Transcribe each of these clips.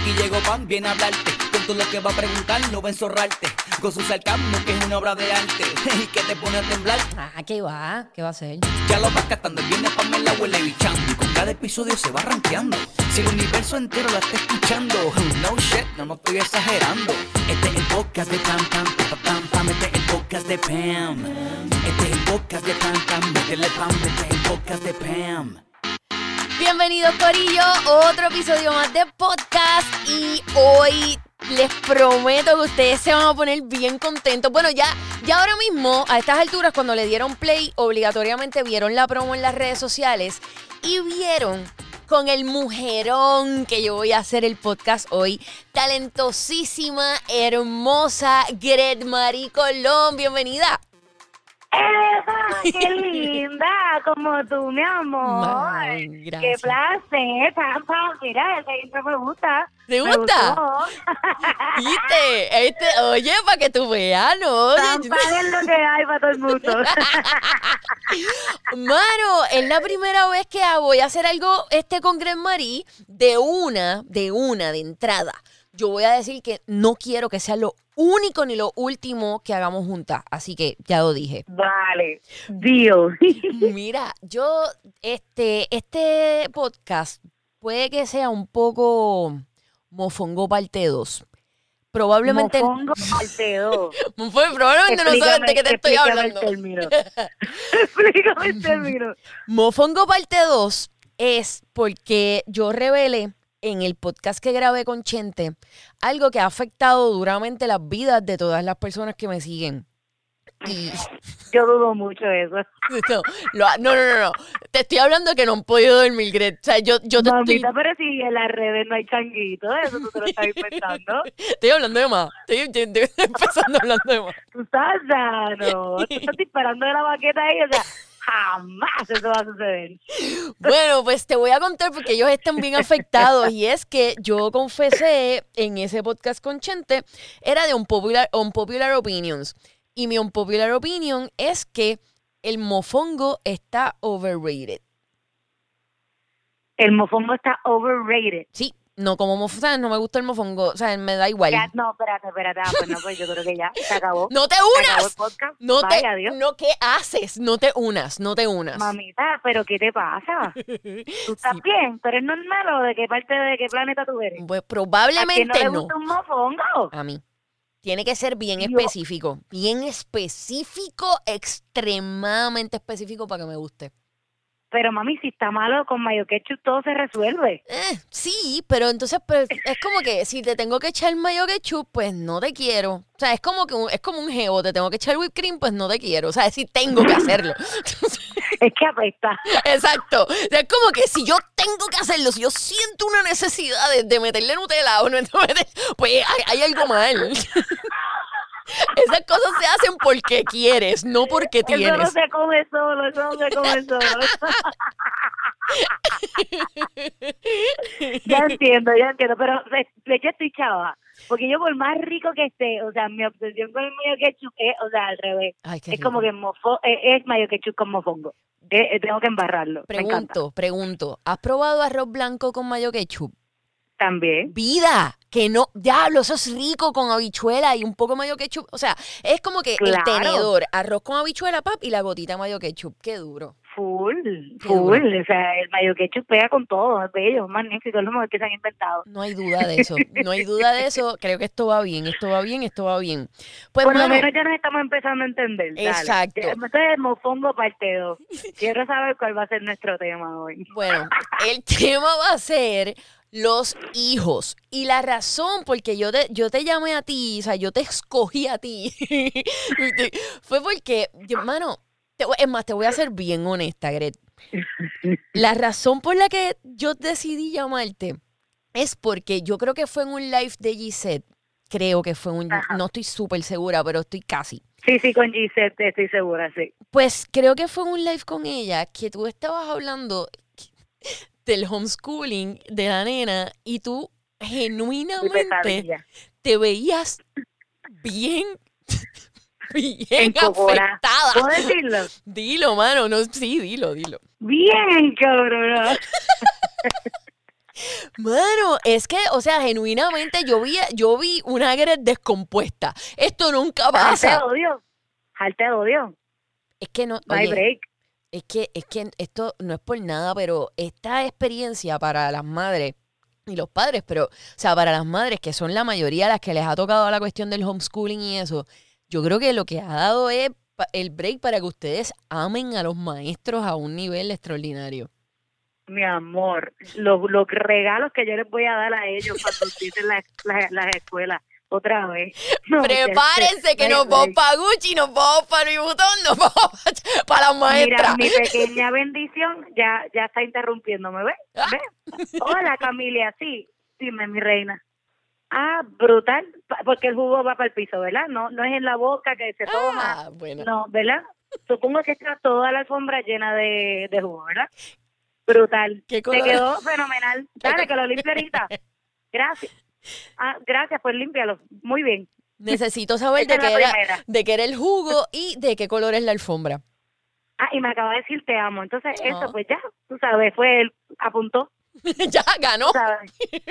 Aquí llegó Pan, viene a hablarte. Con todo lo que va a preguntar, no va a enzorrarte. Con su sarcasmo, que es una obra de arte. Y que te pone a temblar. Ah, ¿qué va? ¿Qué va a hacer? Ya lo vas captando, viene Pamela huele bichando. Y con cada episodio se va rankeando. Si el universo entero la está escuchando. No shit, no, no estoy exagerando. Este es el podcast de Pam Pam, pam Pam Pam. Este es el podcast de Pam. Este es el podcast de Pam Pam. Métele Pam, este es el podcast de Pam. Bienvenidos Corillo, otro episodio más de podcast y hoy les prometo que ustedes se van a poner bien contentos. Bueno, ya, ya ahora mismo, a estas alturas, cuando le dieron play, obligatoriamente vieron la promo en las redes sociales y vieron con el mujerón que yo voy a hacer el podcast hoy. Talentosísima, hermosa Gret Marie Colón, bienvenida. ¡Eva! ¡Qué linda! Como tú, mi amor. Ay, ¡Qué gracias. placer! Pam. Mira, ese intro me gusta. ¿Te Me gusta? gustó. ¿Viste? Este, oye, para que tú veas, ¿no? Pam es lo que hay para todo el mundo. Mano, es la primera vez que voy a hacer algo este con Gren Marie de una, de una, de entrada. Yo voy a decir que no quiero que sea lo único ni lo último que hagamos juntas. Así que ya lo dije. vale. Dios. Mira, yo, este, este podcast puede que sea un poco mofongo parte 2. Probablemente, Mofongo parte dos. Pues, probablemente no sabes de qué te estoy explícame hablando. El término. explícame el término. Mofongo parte 2 es porque yo revelé en el podcast que grabé con Chente algo que ha afectado duramente las vidas de todas las personas que me siguen. Y Yo dudo mucho de eso. no, lo- no, no, no, no. Te estoy hablando que no han podido dormir, Gret. O sea, yo, yo te estoy, Mamita, pero si en las redes no hay changuito, eso tú te lo estás inventando. estoy hablando de más. Estoy- estoy empezando hablando de más. Tú estás sano. Tú estás disparando de la baqueta ahí, o sea, jamás eso va a suceder. Bueno, pues te voy a contar porque ellos están bien afectados y es que yo confesé en ese podcast con Chente, era de un popular, unpopular opinions. Y mi unpopular opinion es que el mofongo está overrated. El mofongo está overrated. Sí, no como mofongo, ¿sabes? no me gusta el mofongo, o sea, me da igual. Ya, no, espérate, espérate. Ah, pues no, pues yo creo que ya se acabó. No te unas. podcast. No te, Vaya, Dios. no, ¿qué haces? No te unas, no te unas. Mamita, pero ¿qué te pasa? ¿Tú estás Sí. bien? ¿Tú eres normal o de qué parte de qué planeta tú eres? Pues ¿A quién no probablemente le no. gusta un mofongo? A mí. Tiene que ser bien Dios. específico. Bien específico, extremadamente específico para que me guste. Pero mami, si está malo con mayo ketchup todo se resuelve. Eh, sí, pero entonces pues, es como que si te tengo que echar mayo ketchup, pues no te quiero. O sea, es como que un- es como un geo, te tengo que echar whipped cream, pues no te quiero. O sea, si tengo que hacerlo. Es que apesta. Exacto. O sea, es como que si yo tengo que hacerlo, si yo siento una necesidad de, de meterle Nutella o no pues hay, hay algo mal. Esas cosas se hacen porque quieres, no porque Eso no tienes. se come solo, eso no se come solo. ya entiendo, ya entiendo, pero de, estoy chava. Porque yo por más rico que esté, o sea, mi obsesión con el mayo ketchup es, o sea, al revés. Ay, Es como que mofo, eh, es mayo ketchup con mofongo. Eh, eh, tengo que embarrarlo. Pregunto, pregunto. ¿Has probado arroz blanco con mayo ketchup? También. Vida, que no, diablo, eso es rico con habichuela y un poco mayo ketchup. O sea, es como que el tenedor, arroz con habichuela, pap, y la gotita mayo ketchup. Qué duro. Full, full. O sea, el mayo ketchup pega con todo. Es bello, es magnífico, es lo mejor que se han inventado. No hay duda de eso. No hay duda de eso. Creo que esto va bien, esto va bien, esto va bien. Pues, Por lo mano, menos ya nos estamos empezando a entender. Dale. Exacto. Ya, Entonces, el mofongo parte 2. Quiero saber cuál va a ser nuestro tema hoy. Bueno, el tema va a ser los hijos. Y la razón por que yo te, yo te llamé a ti, o sea, yo te escogí a ti, fue porque, hermano, es más, te voy a ser bien honesta, Gret. La razón por la que yo decidí llamarte es porque yo creo que fue en un live de Gisette. Creo que fue un... Ajá. No estoy súper segura, pero estoy casi. Sí, sí, con Gisette estoy segura, sí. Pues creo que fue en un live con ella que tú estabas hablando del homeschooling de la nena y tú genuinamente te veías bien, bien Encojona. afectada. ¿Puedo decirlo? Dilo, mano, no, sí, dilo, dilo. Bien, cabrón. Mano, es que, o sea, genuinamente yo vi, yo vi una Gret descompuesta. Esto nunca Jalte pasa. odio. Jalte odio. Es que no, No hay break. Es que, es que esto no es por nada, pero esta experiencia para las madres y los padres, pero, o sea, para las madres que son la mayoría las que les ha tocado la cuestión del homeschooling y eso, yo creo que lo que ha dado es el break para que ustedes amen a los maestros a un nivel extraordinario. Mi amor, los, los regalos que yo les voy a dar a ellos cuando las- las escuelas otra vez. No, Prepárense que nos vamos para Gucci, nos vamos para Louis Vuitton, nos vamos para las Mira, maestras. mi pequeña bendición ya ya está interrumpiéndome, ¿ves? Ah. ¿Ves? Hola, Camilia, sí, dime, mi reina. Ah, brutal, porque el jugo va para el piso, ¿verdad? No no es en la boca que se toma. Ah, bueno. No, ¿verdad? Supongo que está toda la alfombra llena de, de jugo, ¿verdad? Brutal. ¿Qué Te quedó fenomenal. Dale, que lo limpie ahorita. Gracias. Ah, gracias, pues límpialo. Muy bien. Necesito saber de qué, era, primera. de qué era el jugo y de qué color es la alfombra. Ah, y me acaba de decir te amo. Entonces, Ah. eso, pues ya, tú sabes, fue él, apuntó, ya ganó.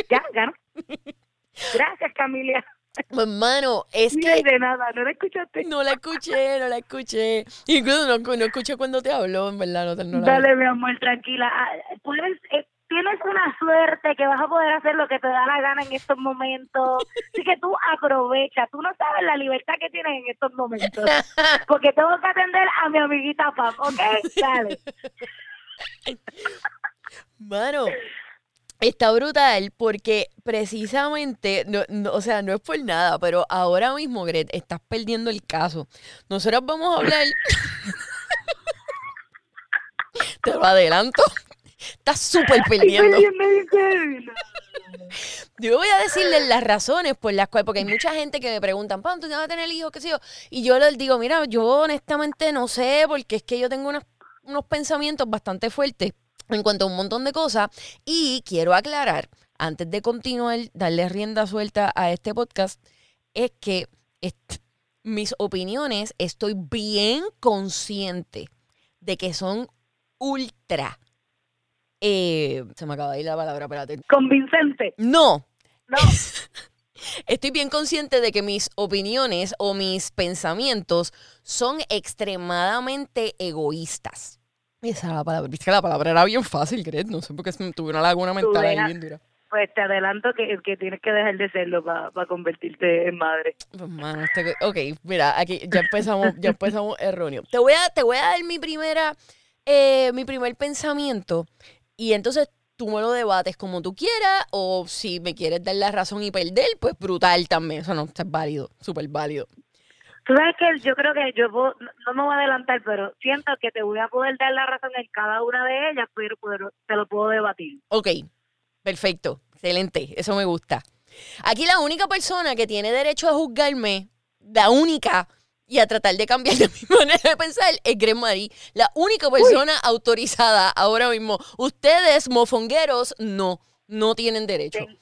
Ya, ganó. Gracias, Camilia. Hermano, es que de nada, ¿no la escuchaste? no la escuché, no la escuché. Incluso no, no escuché cuando te habló, en verdad. No, no la- Dale, mi amor, tranquila. Ah, Puedes, eh, tienes una suerte que vas a poder hacer lo que te da la gana en estos momentos. Así que tú aprovecha. Tú no sabes la libertad que tienes en estos momentos. Porque tengo que atender a mi amiguita Pam, ¿ok? Dale. Mano, está brutal porque precisamente, no, no, o sea, no es por nada, pero ahora mismo, Gret, estás perdiendo el caso. Nosotros vamos a hablar. Te lo adelanto. Estás súper perdiendo. Yo voy a decirles las razones por las cuales, porque hay mucha gente que me preguntan, Pam, ¿tú te vas a tener hijos? ¿Qué sé yo? Y yo les digo, mira, yo honestamente no sé, porque es que yo tengo unos, unos pensamientos bastante fuertes en cuanto a un montón de cosas. Y quiero aclarar, antes de continuar, darle rienda suelta a este podcast, es que mis opiniones estoy bien consciente de que son ultra. Eh, se me acaba de ir la palabra, espérate. Convincente. No, No, Estoy bien consciente de que mis opiniones o mis pensamientos son extremadamente egoístas. Esa era la palabra. Viste que la palabra era bien fácil, ¿crees? No sé por qué tuve una laguna mental ahí bien dura. pues te adelanto que, que tienes que dejar de serlo para convertirte en madre. Pues, mano, este- ok, mira, aquí ya empezamos, ya empezamos erróneo. Te voy a, te voy a dar mi primera, eh, mi primer pensamiento y entonces tú me lo debates como tú quieras o si me quieres dar la razón y perder, pues brutal también. Eso no, eso es válido, súper válido. Tú sabes que yo creo que yo puedo- no no me voy a adelantar, pero siento que te voy a poder dar la razón en cada una de ellas, pero, pero te lo puedo debatir. Ok, perfecto, excelente, eso me gusta. Aquí la única persona que tiene derecho a juzgarme, la única, y a tratar de cambiar de mi manera de pensar, es Gren Marie. La única persona autorizada ahora mismo. Ustedes, mofongueros, no, no tienen derecho. Ten-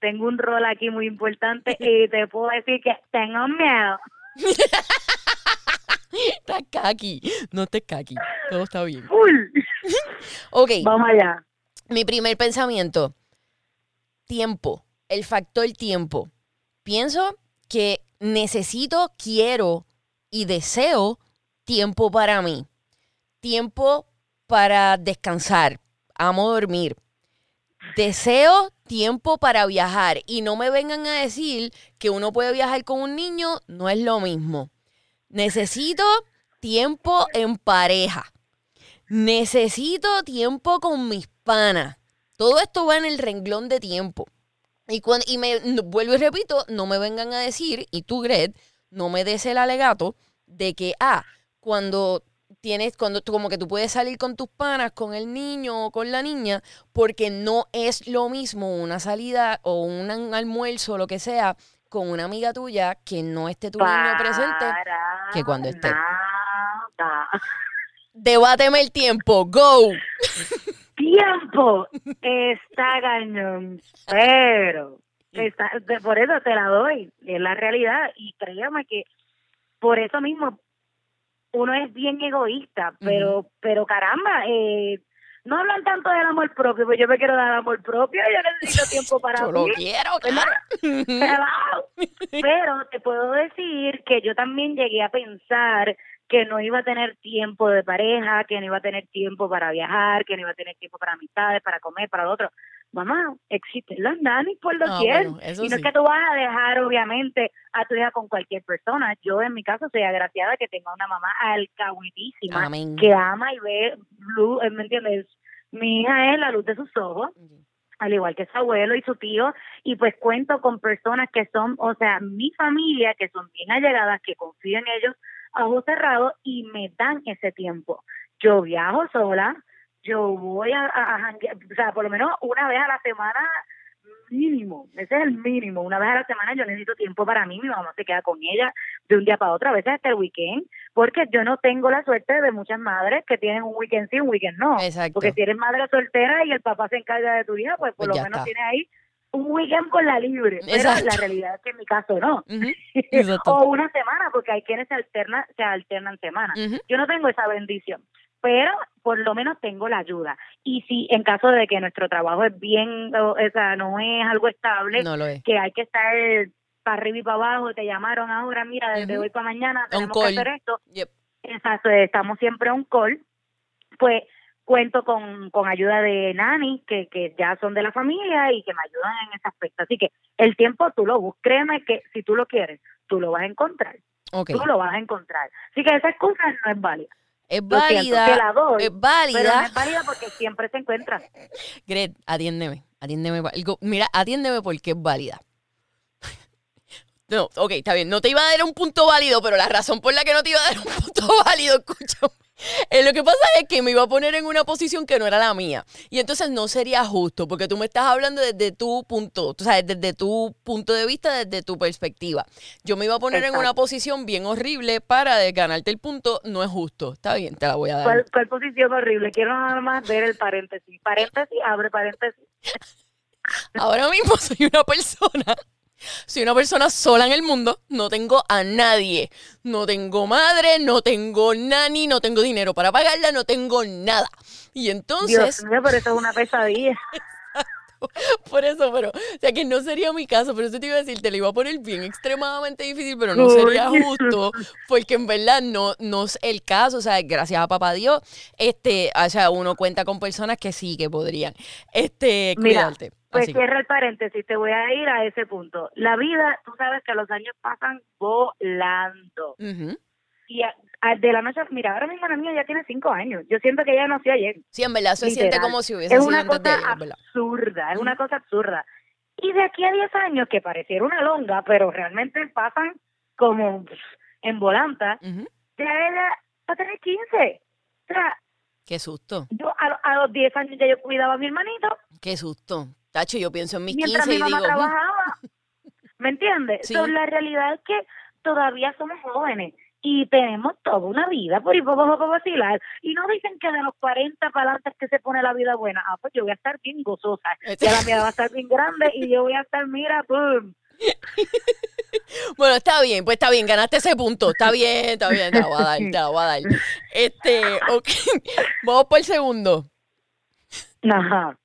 Tengo un rol aquí muy importante y te puedo decir que tengo miedo. Está kaki, no te kaki, todo está bien. Full. Ok, Vamos allá. mi primer pensamiento, tiempo, el factor tiempo. Pienso que necesito, quiero y deseo tiempo para mí. Tiempo para descansar. Amo dormir. Deseo tiempo para viajar y no me vengan a decir que uno puede viajar con un niño, no es lo mismo. Necesito tiempo en pareja. Necesito tiempo con mis panas. Todo esto va en el renglón de tiempo. Y, cuando, y me vuelvo y repito, no me vengan a decir, y tú, Gret, no me des el alegato de que, ah, cuando tienes, cuando como que tú puedes salir con tus panas, con el niño o con la niña, porque no es lo mismo una salida o un, almuerzo o lo que sea con una amiga tuya que no esté tu niño presente. Que cuando esté. nada. Debáteme el tiempo, go. Tiempo está cañón, pero está, por eso te la doy, es la realidad y créame que por eso mismo uno es bien egoísta, pero pero caramba, eh, no hablan tanto del amor propio, pues yo me quiero dar amor propio, yo necesito tiempo para Yo lo quiero, ¿verdad? claro. Pero te puedo decir que yo también llegué a pensar que no iba a tener tiempo de pareja, que no iba a tener tiempo para viajar, que no iba a tener tiempo para amistades, para comer, para lo otro. Mamá, existen las nanis por Ah, doquier. bueno, y no sí. es que tú vas a dejar, obviamente, a tu hija con cualquier persona. Yo, en mi caso, soy agraciada que tenga una mamá alcahuetísima Amén. que ama y ve luz, eh, ¿me entiendes? Mi hija es la luz de sus ojos al igual que su abuelo y su tío, y pues cuento con personas que son, o sea, mi familia, que son bien allegadas, que confío en ellos a ojos cerrados y me dan ese tiempo. Yo viajo sola, yo voy a, a, o sea, por lo menos una vez a la semana mínimo, ese es el mínimo, una vez a la semana yo necesito tiempo para mí, mi mamá se queda con ella de un día para otro, a veces hasta el weekend, porque yo no tengo la suerte de muchas madres que tienen un weekend sí, un weekend no, Exacto. porque si eres madre soltera y el papá se encarga de tu hija, pues por Pues lo menos está. tienes ahí un weekend con la libre. Pero Exacto. la realidad es que en mi caso no. O una semana, porque hay quienes se alternan, se alternan semanas. Yo no tengo esa bendición, pero por lo menos tengo la ayuda. Y si en caso de que nuestro trabajo es bien, o, sea, no es algo estable, No lo es. que hay que estar para arriba y para abajo, te llamaron ahora, mira, desde Ujú. hoy para mañana tenemos que call. hacer esto, Yep. Exacto, estamos siempre on call, pues cuento con, con ayuda de nani que, que ya son de la familia y que me ayudan en ese aspecto. Así que el tiempo tú lo buscas, créeme que si tú lo quieres, tú lo vas a encontrar, Ok. tú lo vas a encontrar. Así que esa excusa no es válida. Es siento, válida. Es Pero no válida. es válida porque siempre se encuentra. Gret, atiéndeme. Atiéndeme. Mira, atiéndeme porque es válida. No, ok, está bien. No te iba a dar un punto válido, pero la razón por la que no te iba a dar un punto válido, escúchame. eh, lo que pasa es que me iba a poner en una posición que no era la mía. Y entonces no sería justo, porque tú me estás hablando desde tu punto, tú sabes, desde tu punto de vista, desde tu perspectiva. Yo me iba a poner en una posición bien horrible para de ganarte el punto. No es justo. Está bien, te la voy a dar. ¿Cuál, cuál posición horrible? Quiero nada más ver el paréntesis. Paréntesis, abre paréntesis. Ahora mismo soy una persona, soy una persona sola en el mundo, no tengo a nadie, no tengo madre, no tengo nani, no tengo dinero para pagarla, no tengo nada. Y Dios entonces, mío, pero eso es una pesadilla. por eso, pero, o sea que no sería mi caso, pero eso te iba a decir, te lo iba a poner bien extremadamente difícil, pero no sería justo, porque en verdad no, no es el caso, o sea, gracias a papá Dios, este, o sea, uno cuenta con personas que sí, que podrían, este, Mira, cuidarte. Pues Así cierra el paréntesis, te voy a ir a ese punto. La vida, tú sabes que los años pasan volando. Ujú. Y a- a- de la noche, mira, ahora mismo la mía ya tiene cinco años. Yo siento que ella nació ayer. Sí, en verdad, se siente como si hubiese Es sido una cosa ayer, absurda, es una cosa absurda. Y de aquí a 10 años, que pareciera una longa, pero realmente pasan como en volanta, Ujú. ya ella va a tener 15. O sea, Qué susto, yo a, a los 10 años ya yo cuidaba a mi hermanito, qué susto. Tacho, yo pienso en mis mientras 15 mi y digo, "Mm, trabajaba. ¿Me entiendes? Sí. So, la realidad es que todavía somos jóvenes y tenemos toda una vida por ir poco vacilar. Y no dicen que de los 40 para adelante es que se pone la vida buena. Ah, pues yo voy a estar bien gozosa. Este- Ya la mía va a estar bien grande y yo voy a estar, mira, pum. bueno, está bien, pues está bien, ganaste ese punto. Está bien, está bien, te la voy a dar, te la voy a dar. Este, ok, vamos por el segundo. Ajá.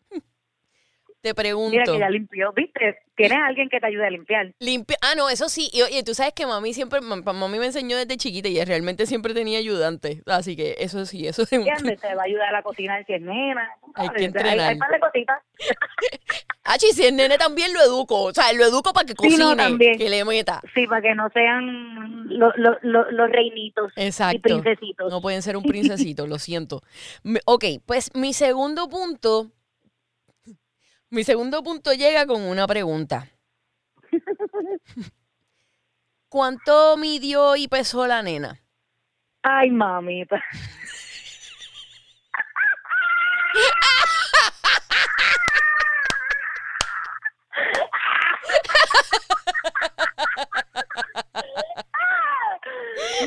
Te pregunto. Mira que ya limpió, ¿viste? Tienes a alguien que te ayude a limpiar. Limpia. Ah, no, eso sí. Y oye, tú sabes que mami siempre, mam- mami me enseñó desde chiquita y realmente siempre tenía ayudantes. Así que eso sí, eso es un- ¿Entiendes? Te va a ayudar a cocinar si es nena. Hay que Hay, entrenar. hay par de cositas. Ah, y si es nene también lo educo. O sea, lo educo para que Sí, cocine, no, también. que le meta. Sí, para que no sean lo- lo- lo- los reinitos y Exacto. princesitos. No pueden ser un princesito, lo siento. Ok, pues mi segundo punto. Mi segundo punto llega con una pregunta. ¿Cuánto midió y pesó la nena? Ay, mamita.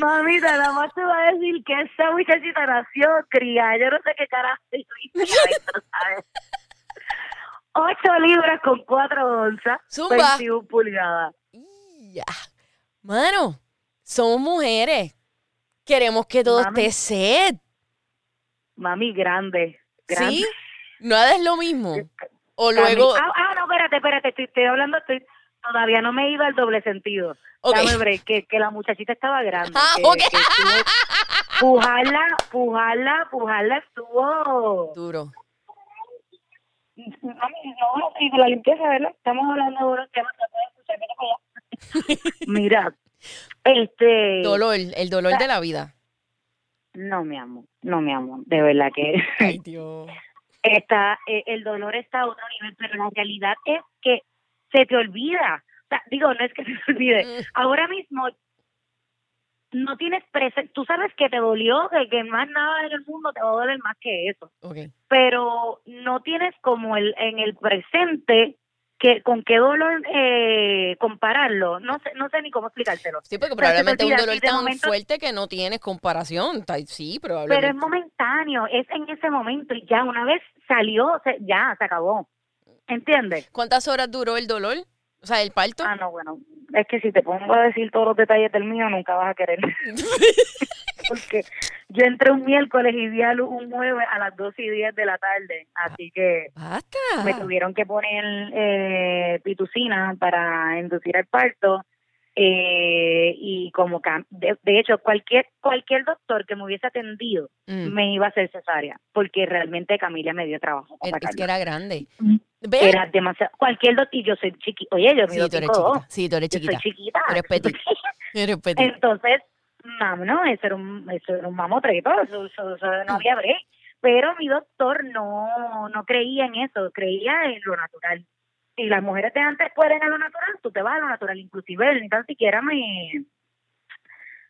Mamita, nada más te va a decir que esa muchachita nació cría. Yo no sé qué carajo hizo ¿sabes? Ocho libras con cuatro onzas, Zumba. 21 pulgadas. Ya. Mano, somos mujeres. Queremos que todo Mami. esté set. Mami grande. grande. ¿Sí? ¿Nada es lo mismo? O luego... Ah, ah, no, espérate, espérate, estoy, estoy hablando, estoy, todavía no me he ido al doble sentido. Ok. Dame break, que, que la muchachita estaba grande. Ah, que- ok. que estuvo- pujarla, pujarla, pujarla estuvo... Duro. Mami, no, y de la limpieza, ¿verdad? Estamos hablando de unos temas que pueden escuchar. Mira, este... Dolor, el dolor de la vida. No, mi amor, no, mi amor, de verdad que... Ay, Dios. está eh, el dolor está a otro nivel, pero la realidad es que se te olvida. O sea, digo, no es que se te olvide. Mm. Ahora mismo no tienes presente, tú sabes que te dolió, que, que más nada en el mundo te va a doler más que eso, Ok. pero no tienes como el en el presente que con qué dolor eh, compararlo. No sé, no sé ni cómo explicártelo. Sí, porque probablemente un olvida, dolor tan momento- fuerte que no tienes comparación. Sí, Pero es probablemente. momentáneo, es en ese momento y ya una vez salió, se- ya se acabó. ¿Entiendes? ¿Cuántas horas duró el dolor? O sea, el parto. Ah, no, bueno, es que si te pongo a decir todos los detalles del mío, nunca vas a querer. Porque yo entré un miércoles y di a luz un jueves a las 12 y 10 de la tarde, así que Basta. me tuvieron que poner eh, pitucina para inducir el parto. Eh, y como de, de hecho cualquier cualquier doctor que me hubiese atendido Mm. me iba a hacer cesárea porque realmente Camila me dio trabajo Es que sacarla. era grande. ¿Ves? era demasiado cualquier doctor y yo soy chiquita oye yo Sí, mido tú eres 5'2". chiquita. Sí, tú eres Yo chiquita. soy chiquita. Eres petit. Eres petit. Entonces, mam, no, eso era un, eso era un mamotreto, eso, eso, eso no había break. Pero mi doctor no, no creía en eso, creía en lo natural. Si las mujeres de antes pueden a lo natural, tú te vas a lo natural. Inclusive él ni tan siquiera me...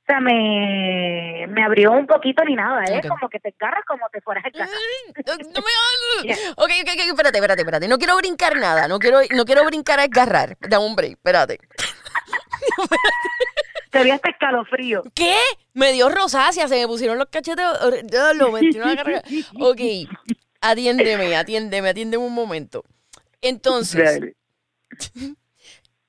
O sea, me, me abrió un poquito ni nada, ¿eh? Como que te agarras como te fueras a casa. No me hagas. Ok, ok, ok, espérate, espérate, espérate. No quiero brincar nada. No quiero, no quiero brincar a agarrar. Dame un break, espérate. Te dio hasta escalofrío. ¿Qué? Me dio rosácea, se me pusieron los cachetes. ya Lo metí una carga. Ok, atiéndeme, atiéndeme, atiéndeme un momento. Entonces,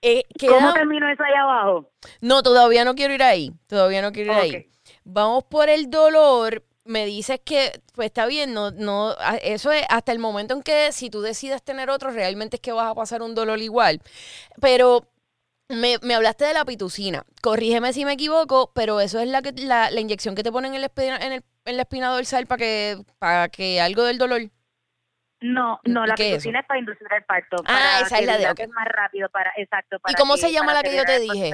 eh, ¿Cómo terminó eso ahí abajo? No, todavía no quiero ir ahí. Todavía no quiero ir ahí. Vamos por el dolor. Me dices que, pues está bien, no, no, eso es hasta el momento en que si tú decides tener otro, realmente es que vas a pasar un dolor igual. Pero me, me hablaste de la pitucina. Corrígeme si me equivoco, pero eso es la que la, la inyección que te ponen en la espina, en el- en la espina dorsal para que, para que algo del dolor. No, no, la ¿Qué es pitocina es para inducir el parto. Ah, para esa es la de- dilates más rápido, para, exacto. Para cómo que- se llama la que yo te dije?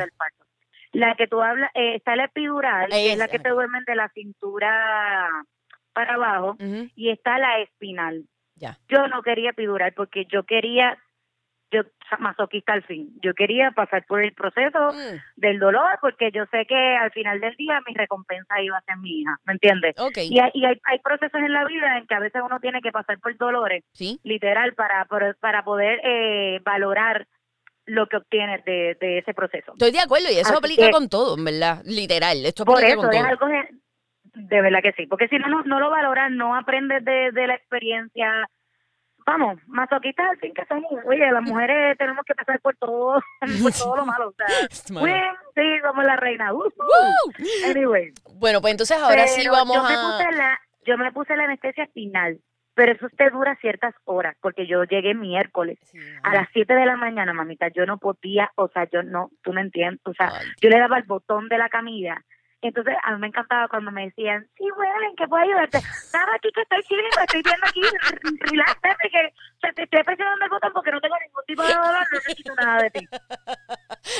La que tú hablas, eh, está la epidural, que es la que te duermen de la cintura para abajo, y está la espinal. Ya. Yo no quería epidural porque yo quería, yo masoquista al fin, yo quería pasar por el proceso Mm, del dolor porque yo sé que al final del día mi recompensa iba a ser mi hija, ¿me entiendes? ok, Y, hay, y hay, hay procesos en la vida en que a veces uno tiene que pasar por dolores sí. literal para para, poder eh, valorar lo que obtienes de, de ese proceso. Estoy de acuerdo y eso Así aplica que- con todo, en verdad. Literal, esto Por aplica eso con es algo que- de verdad que sí, porque si no no, no lo valoras, no aprendes de, de la experiencia. Vamos, masoquistas al fin que somos. Oye, las mujeres tenemos que pasar por todo, por todo lo malo. O sea, bien, sí, somos la reina. Uh, uh. Anyway. Bueno, pues entonces ahora sí vamos yo me a... puse la yo me puse la anestesia final pero eso usted dura ciertas horas porque yo llegué miércoles Sí, a las 7 de la mañana mamita yo no podía o sea yo no tú no entiendes o sea Ay. yo le daba el botón de la camilla entonces a mí me encantaba cuando me decían sí bueno en qué puedo ayudarte nada aquí que estoy chile estoy viendo aquí relax baby, que o sea, te estoy presionando el botón porque no tengo ningún tipo de dolor no necesito nada de ti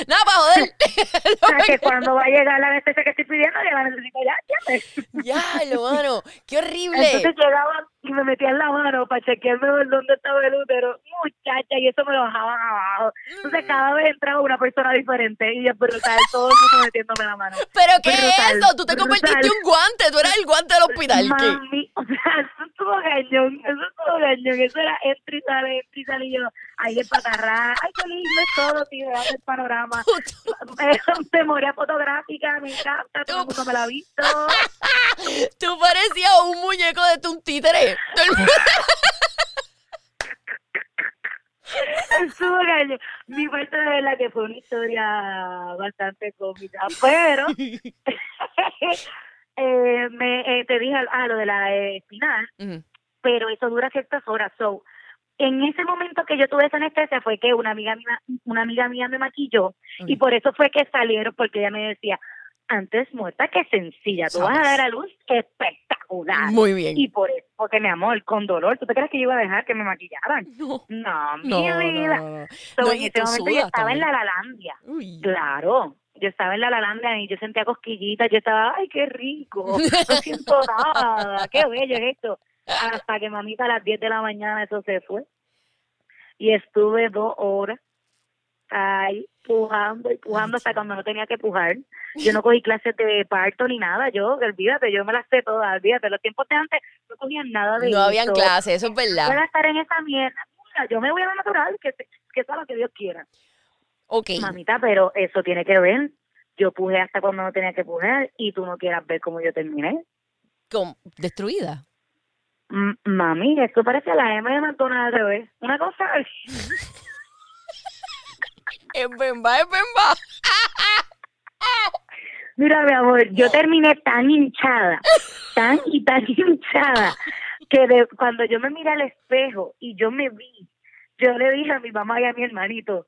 Nada, para joder. o sea que cuando va a llegar la anestesia que estoy pidiendo ya la necesito ya ¿entiendes? ya, lo mano. Qué horrible. Entonces llegaban y me metían la mano para chequearme dónde estaba el útero. Muchacha, y eso me lo bajaban abajo. Entonces Mm. cada vez entraba una persona diferente y es brutal, todo el mundo metiéndome la mano. ¿Pero qué brutal, es eso? Tú te brutal. convertiste en un guante. Tú eras el guante del hospital. Mami, o sea, eso estuvo cañón, eso estuvo cañón, eso era entra y sale, entra y sale y yo, ahí de patarrá, ay qué lindo es todo, tío, el panorama, memoria fotográfica, me encanta, todo el mundo me la ha visto, Tú parecías un muñeco de un títere. Estuvo cañón. Mi parte de verdad que fue una historia bastante cómica, pero eh, me, eh, te dije ah, lo de la eh, espinal, pero eso dura ciertas horas. So, en ese momento que yo tuve esa anestesia fue que una amiga mía, una amiga mía me maquilló y por eso fue que salieron, porque ella me decía, antes muerta que sencilla, tú vas a dar a luz espectacular. Muy bien. Y por eso, porque mi amor, con dolor, ¿tú te crees que yo iba a dejar que me maquillaran? No, No, mi no, vida. no, no. So, No, en ese momento yo estaba en la Lalandia. Uy. Claro, yo estaba en la Lalandia y yo sentía cosquillitas, yo estaba, ay, qué rico, no siento nada, qué bello es esto. Hasta que mamita a las 10 de la mañana eso se fue. Y estuve dos horas ahí pujando y pujando hasta cuando no tenía que pujar. Yo no cogí clases de parto ni nada, yo, olvídate, yo me las sé todas, olvídate, los tiempos de antes no cogían nada de No habían clases, eso es Voy verdad. a estar en esa mierda, mira, yo me voy a la natural, que, que sea lo que Dios quiera. Ok. Mamita, pero eso tiene que ver. Yo pujé hasta cuando no tenía que pujar y tú no quieras ver cómo yo terminé. Com- destruida. M- mami, esto parece la M de McDonald's al revés. Una cosa, Es bemba, es bemba. mira mi amor, yo terminé tan hinchada, tan y tan hinchada, que de, cuando yo me miré al espejo y yo me vi, yo le dije a mi mamá y a mi hermanito,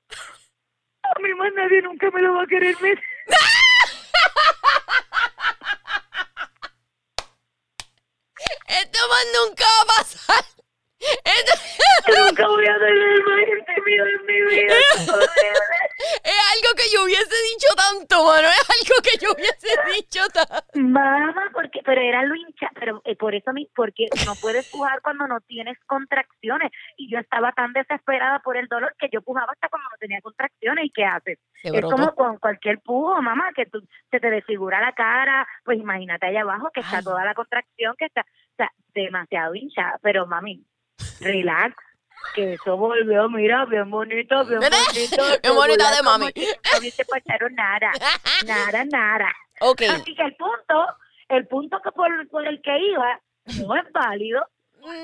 a mí más nadie nunca me lo va a querer meter. Esto más nunca va a pasar. Esto- nunca voy a tener más intimidad en mi vida. es algo que yo hubiese dicho tanto, mano. Es algo que yo hubiese dicho tanto. Mamá, porque, pero era lo hincha, pero eh, por eso, mi, porque no puedes pujar cuando no tienes contracciones. Y yo estaba tan desesperada por el dolor que yo pujaba hasta cuando no tenía contracciones. ¿Y qué haces? Se es como con cualquier pujo, mamá, que tú, se te desfigura la cara. Pues imagínate allá abajo que está toda la contracción, que está, o sea, demasiado hinchada. Pero mami, relax. Que eso volvió, mira, bien bonito, bien bonito. Bien bonita de mami. No hubiese pasado nada, nada, nada. Ok. Así que el punto, el punto que por, por el que iba no es válido,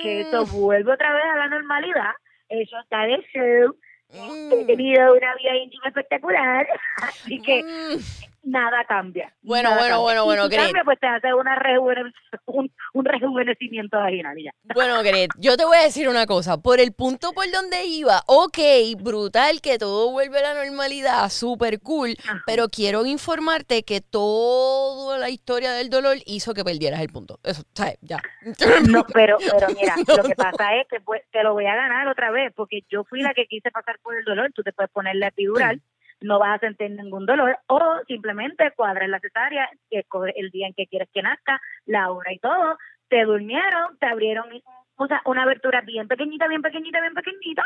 que eso vuelve otra vez a la normalidad. Eso está de show. He Mm. tenido una vida íntima espectacular, así que Mm. Nada cambia. Bueno, nada bueno, cambia. bueno, bueno, si Gret. cambia, pues te hace una rejuvene- un, un rejuvenecimiento vaginal ya. Bueno, Gret, yo te voy a decir una cosa. Por el punto por donde iba, ok, brutal, que todo vuelve a la normalidad, súper cool. Ajá. Pero quiero informarte que toda la historia del dolor hizo que perdieras el punto. Eso, ¿sabes? Ya. No, pero, pero mira, lo que pasa es que pues, te lo voy a ganar otra vez, porque yo fui la que quise pasar por el dolor. Tú te puedes poner la epidural, no vas a sentir ningún dolor, o simplemente cuadras la cesárea, el día en que quieres que nazca, la hora y todo. Te durmieron, te abrieron o sea, una abertura bien pequeñita, bien pequeñita, bien pequeñita.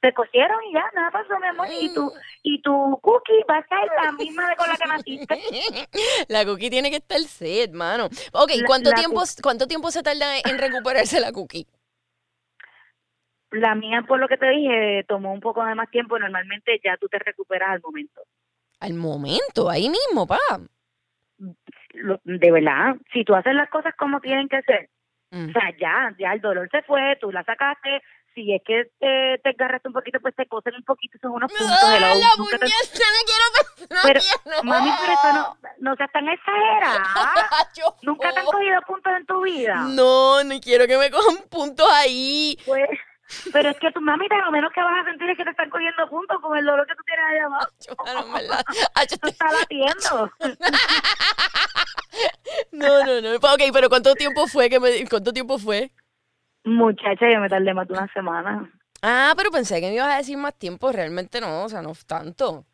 Te cosieron y ya, nada pasó, mi amor. Y tu, y tu cookie va a ser la misma de con la que naciste. La cookie tiene que estar set, mano. Ok, La- ¿cuánto, la tiempo, ¿cuánto tiempo se tarda en recuperarse la cookie? La mía, por lo que te dije, tomó un poco de más tiempo. Normalmente ya tú te recuperas al momento. Al momento, ahí mismo, pa. Lo- de verdad, si tú haces las cosas como tienen que ser, Mm. o sea, ya, ya el dolor se fue, tú la sacaste. Si es que te, te agarraste un poquito, pues te cosen un poquito, son unos puntos. hello, la no quiero pensar. no Pero, quiero. mami, pero eso no, no seas tan exagerada. Nunca te han cogido puntos en tu vida. No, no quiero que me cojan puntos ahí. Pues, pero es que tu mami, lo menos que vas a sentir es que te están cogiendo puntos con el dolor que tú tienes allá abajo. En verdad. Ah, yo Tú te- estás latiendo. No, no, no. Ok, pero ¿cuánto tiempo fue que me cuánto tiempo fue? Muchacha, yo me tardé más de una semana. Ah, pero pensé que me ibas a decir más tiempo, realmente no, o sea, no tanto.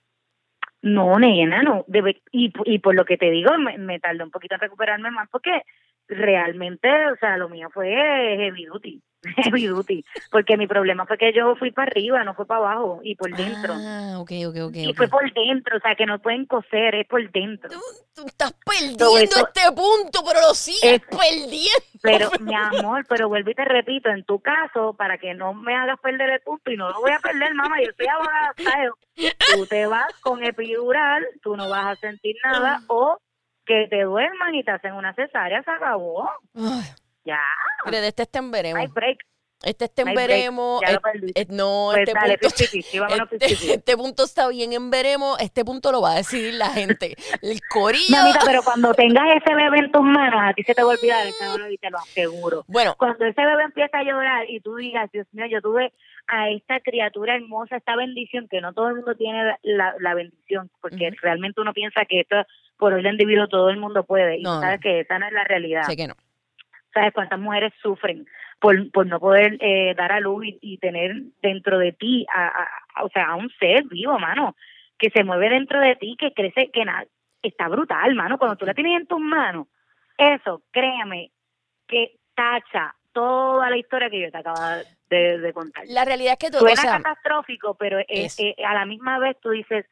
No, nena, no. Debe, y, y por lo que te digo, me, me tardó un poquito en recuperarme más porque realmente, o sea, lo mío fue heavy duty. Heavy duty. Porque mi problema fue que yo fui para arriba, no fue para abajo y por dentro. Ah, ok, ok, ok. y fue por dentro, o sea, que no pueden coser, es por dentro. Tú, tú estás perdiendo este punto, pero lo sigues Es- perdiendo. Pero, mi amor, pero vuelvo y te repito, en tu caso, para que no me hagas perder el punto, y no lo voy a perder, mamá, yo soy abogada. Tú te vas con epidural, tú no vas a sentir nada, o que te duerman y te hacen una cesárea, se acabó. Ay, Ya, mire, de este está en hay veremos. break. Este está en break, veremos. ya lo eh, perdiste. eh, no, Pues este dale, punto, 50-50, vámonos este, 50-50. este punto está bien en veremos. Este punto lo va a decidir la gente. El corillo. Mamita, pero cuando tengas ese bebé en tus manos, a ti se te va a olvidar y te lo aseguro. Bueno, Cuando ese bebé empieza a llorar y tú digas, Dios mío, yo tuve a esta criatura hermosa, esta bendición, que no todo el mundo tiene la, la bendición, porque Ujú. realmente uno piensa que esto por orden divino todo el mundo puede, y No, sabes no. que esa no es la realidad. sé que no. ¿Sabes cuántas mujeres sufren por, por no poder eh, dar a luz y, y tener dentro de ti, a, a- a- o sea, a un ser vivo, mano, que se mueve dentro de ti, que crece, que nada, está brutal, mano, cuando tú la tienes en tus manos, eso, créeme, que tacha toda la historia que yo te acabo de, de contar. La realidad es que tú, o Suena sea, catastrófico, pero es- es. eh, a la misma vez tú dices,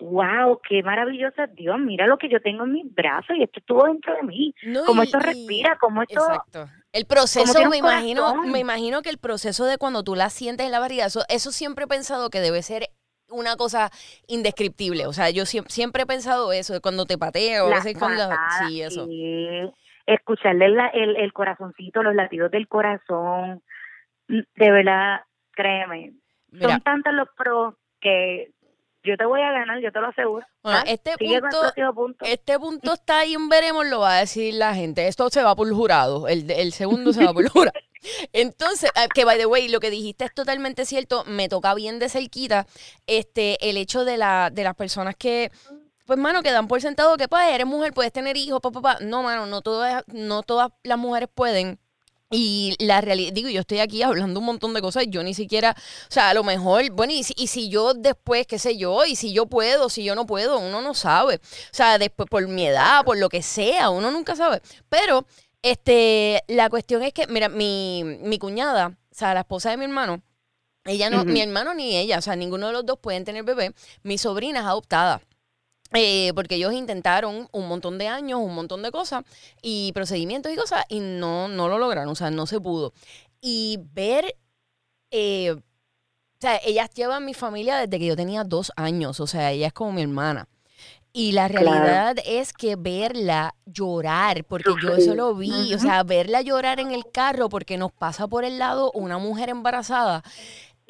wow, qué maravilloso es Dios, mira lo que yo tengo en mis brazos y esto estuvo dentro de mí, no, como y- esto respira, como esto... Exacto. El proceso, me imagino, me imagino que el proceso de cuando tú la sientes en la barriga, eso, eso siempre he pensado que debe ser una cosa indescriptible. O sea, yo siem- siempre he pensado eso, de cuando te pateo, a veces cuando... Sí, eso. sí. escucharle la- el, el corazoncito, los latidos del corazón, mm, de verdad, créeme, Mira, son tantos los pros que yo te voy a ganar, yo te lo aseguro. Bueno, ¿Ah? este punto- punto. este punto está ahí en veremos, lo va a decir la gente. Esto se va por jurado, el, el segundo se va por jurado. Entonces, ah, que by the way, lo que dijiste es totalmente cierto, me toca bien de cerquita este, el hecho de, la, de las personas que, pues, mano, que dan por sentado que, pues, eres mujer, puedes tener hijos, papá, papá. No, mano, no todas, no todas las mujeres pueden. Y la realidad, digo, yo estoy aquí hablando un montón de cosas, yo ni siquiera, o sea, a lo mejor, bueno, y si, y si yo después, qué sé yo, y si yo puedo, si yo no puedo, uno no sabe. O sea, después por mi edad, por lo que sea, uno nunca sabe. Pero, este, la cuestión es que, mira, mi, mi cuñada, o sea, la esposa de mi hermano, ella no, mi hermano ni ella, o sea, ninguno de los dos pueden tener bebé. Mi sobrina es adoptada. Eh, porque ellos intentaron un montón de años, un montón de cosas y procedimientos y cosas y no, no lo lograron, o sea, no se pudo. Y ver, eh, o sea, ellas llevan mi familia desde que yo tenía dos años, o sea, ella es como mi hermana. Y la Claro. realidad es que verla llorar, porque yo eso lo vi, o sea, verla llorar en el carro porque nos pasa por el lado una mujer embarazada,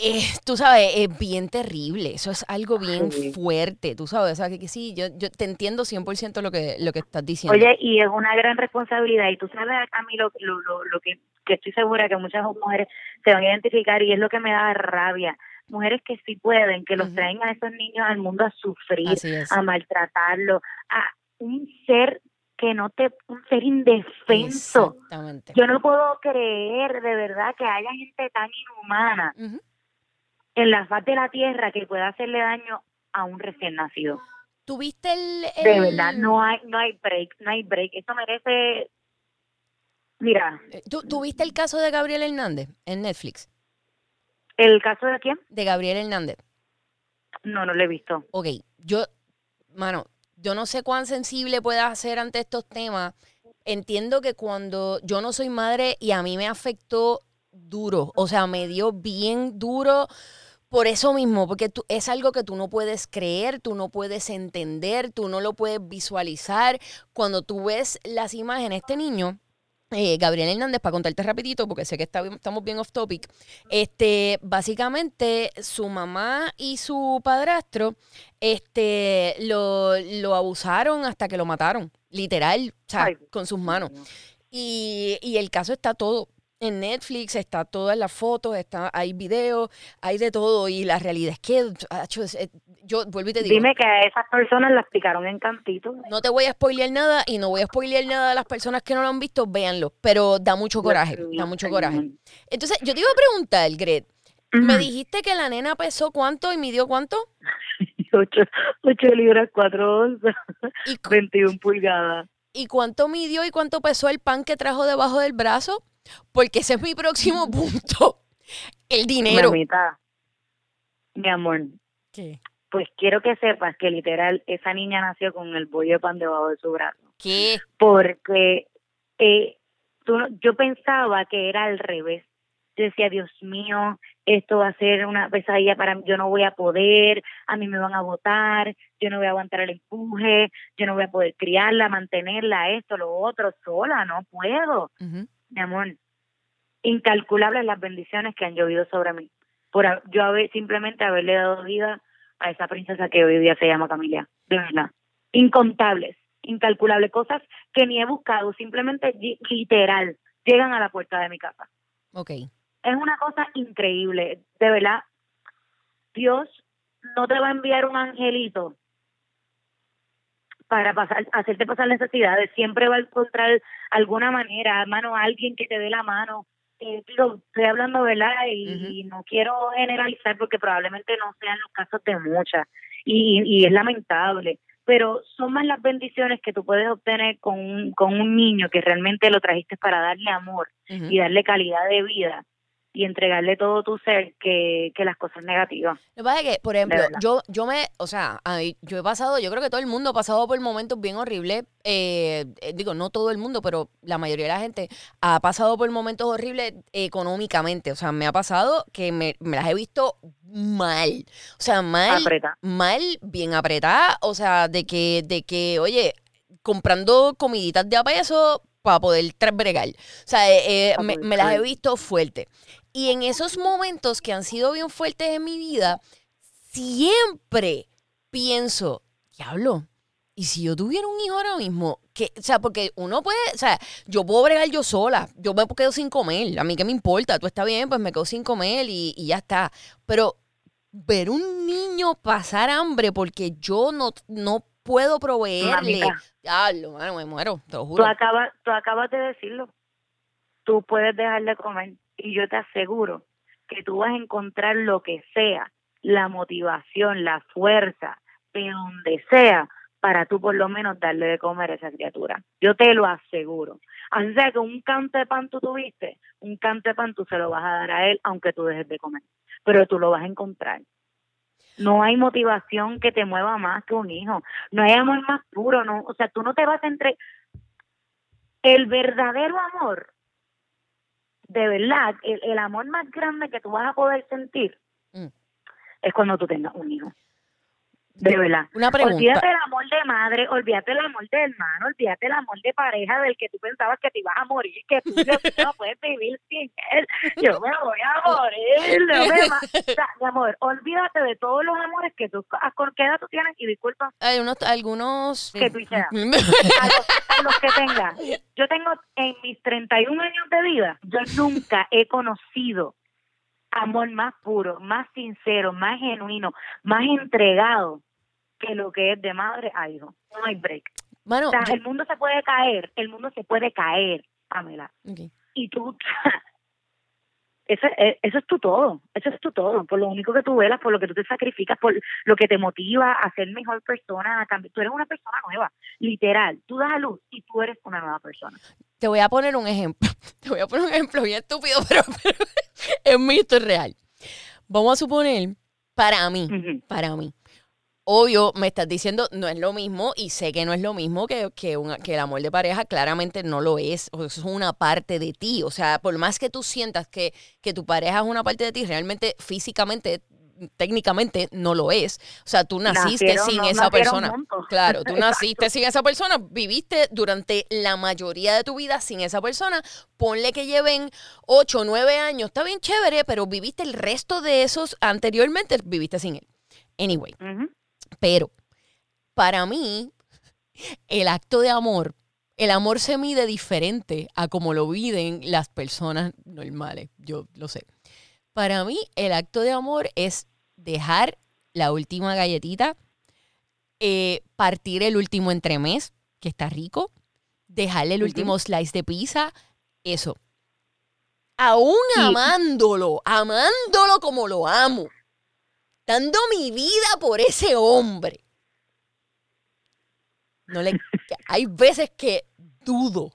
eh, tú sabes, es bien terrible, eso es algo bien Sí. fuerte, tú sabes, o sea, que, que sí, yo, yo te entiendo 100% lo que, lo que estás diciendo. Oye, y es una gran responsabilidad. Y tú sabes a mí lo, lo, lo, lo que, que estoy segura que muchas mujeres se van a identificar y es lo que me da rabia. Mujeres que sí pueden, que los traen a esos niños al mundo a sufrir, a maltratarlo, a un ser que no te, un ser indefenso. Exactamente. Yo no puedo creer de verdad que haya gente tan inhumana Ujú. En la faz de la tierra que pueda hacerle daño a un recién nacido. ¿Tuviste el, De verdad, no hay, no hay break, no hay break. Esto merece, mira, eh, ¿tú- ¿Tuviste el caso de Gabriel Hernández en Netflix? el caso de quién, De Gabriel Hernández. no, no lo he visto. Ok, yo, mano, yo no sé cuán sensible puedas ser ante estos temas. Entiendo que cuando yo no soy madre y a mí me afectó duro, o sea, me dio bien duro por eso mismo, porque tú- es algo que tú no puedes creer, tú no puedes entender, tú no lo puedes visualizar. Cuando tú ves las imágenes, este niño, eh, Gabriel Hernández, para contarte rapidito, porque sé que está estamos bien off topic, este, básicamente su mamá y su padrastro, este, lo, lo abusaron hasta que lo mataron, literal, o sea, con sus manos. Y, y el caso está todo en Netflix, está todas las fotos, está, hay videos, hay de todo. Y la realidad es que, es- yo vuelvo y te digo, Dime que a esas personas las picaron en cantito. no te voy a spoilear nada y no voy a spoilear nada a las personas que no lo han visto, véanlo. Pero da mucho coraje, da mucho coraje. Entonces, yo te iba a preguntar, Gret, me dijiste que la nena pesó cuánto y midió cuánto? Ocho, ocho libras, cuatro onzas, ¿Y, cu- 21 pulgadas. ¿Y cuánto midió y cuánto pesó el pan que trajo debajo del brazo? Porque ese es mi próximo punto. El dinero. Mamita, mi amor, ¿Qué? pues quiero que sepas que literal esa niña nació con el bollo de pan debajo de su brazo. ¿Qué? Porque eh, tú yo pensaba que era al revés. Yo decía, Dios mío, esto va a ser una pesadilla para mí, yo no voy a poder, a mí me van a votar, yo no voy a aguantar el empuje, yo no voy a poder criarla, mantenerla, esto, lo otro, sola, no puedo. Ujú. Mi amor, incalculables las bendiciones que han llovido sobre mí. Por yo haber, simplemente haberle dado vida a esa princesa que hoy día se llama Camila. De verdad. Incontables, incalculables cosas que ni he buscado, simplemente li- literal, llegan a la puerta de mi casa. Ok. Es una cosa increíble, de verdad. Dios no te va a enviar un angelito para pasar, hacerte pasar necesidades. Siempre va a encontrar alguna manera, hermano, alguien que te dé la mano. Eh, estoy hablando, ¿verdad? Y, y no quiero generalizar porque probablemente no sean los casos de muchas. Y, y es lamentable. Pero son más las bendiciones que tú puedes obtener con un, con un niño que realmente lo trajiste para darle amor y darle calidad de vida y entregarle todo tu ser que, que las cosas negativas. Lo que pasa es que, por ejemplo, yo, yo me, o sea, yo he pasado, yo creo que todo el mundo ha pasado por momentos bien horribles. eh, eh, digo, no todo el mundo, pero la mayoría de la gente ha pasado por momentos horribles económicamente. O sea, me ha pasado que me, me las he visto mal. O sea, mal, Apreta. mal, bien apretada. O sea, de que, de que, oye, comprando comiditas de a peso para poder bregar. O sea, eh, Pa' me, poder me las he visto fuerte. Y en esos momentos que han sido bien fuertes en mi vida, siempre pienso, diablo, ¿y si yo tuviera un hijo ahora mismo? Que, o sea, porque uno puede, o sea, yo puedo bregar yo sola, yo me quedo sin comer, a mí qué me importa, tú estás bien, pues me quedo sin comer y, y ya está. Pero ver un niño pasar hambre porque yo no, no puedo proveerle, diablo, mano, me muero, te lo Tú juro. acabas, tú acabas de decirlo. Tú puedes dejar de comer y yo te aseguro que tú vas a encontrar lo que sea, la motivación, la fuerza, de donde sea, para tú por lo menos darle de comer a esa criatura. Yo te lo aseguro. Así sea que un canto de pan tú tuviste, un canto de pan tú se lo vas a dar a él aunque tú dejes de comer, pero tú lo vas a encontrar. No hay motivación que te mueva más que un hijo. No hay amor más puro, no, o sea, tú no te vas a entre el verdadero amor, de verdad, el, el amor más grande que tú vas a poder sentir Mm. es cuando tú tengas un hijo. De verdad. Una pregunta. Olvídate el amor de madre, olvídate el amor de hermano, olvídate el amor de pareja del que tú pensabas que te ibas a morir, que tú no puedes vivir sin él. Yo me voy a morir. No me ma- o sea, mi amor, olvídate de todos los amores que tú, ¿a con qué edad tú tienes? Y disculpa, Hay unos, algunos... Que tú hicieras. a los, a los que tengas. Yo tengo en mis 31 años de vida, yo nunca he conocido amor más puro, más sincero, más genuino, más entregado que lo que es de madre a hijo. No hay break. O sea, yo- el mundo se puede caer, el mundo se puede caer, Pamela. Y tú, eso, es- eso es tu todo, eso es tu todo, por lo único que tú velas, por lo que tú te sacrificas, por lo que te motiva a ser mejor persona, a cambiar. Tú eres una persona nueva, literal. Tú das a luz y tú eres una nueva persona. Te voy a poner un ejemplo. Te voy a poner un ejemplo bien estúpido, pero, pero es mi esto es real. Vamos a suponer, para mí, para mí. Obvio, me estás diciendo, no es lo mismo, y sé que no es lo mismo que, que, un- que el amor de pareja, claramente no lo es. O es una parte de ti. O sea, por más que tú sientas que, que tu pareja es una parte de ti, realmente, físicamente, técnicamente, no lo es. O sea, tú naciste Nacieron- sin no esa persona. Claro, tú naciste sin esa persona, viviste durante la mayoría de tu vida sin esa persona. Ponle que lleven 8 o 9 años, está bien chévere, pero viviste el resto de esos anteriormente, viviste sin él. Anyway, Ujú. Pero para mí, el acto de amor, el amor se mide diferente a como lo viven las personas normales. Yo lo sé. Para mí, el acto de amor es dejar la última galletita, eh, partir el último entremés, que está rico, dejarle el último slice de pizza, eso. Aún amándolo, amándolo como lo amo, dando mi vida por ese hombre. No le, hay veces que dudo,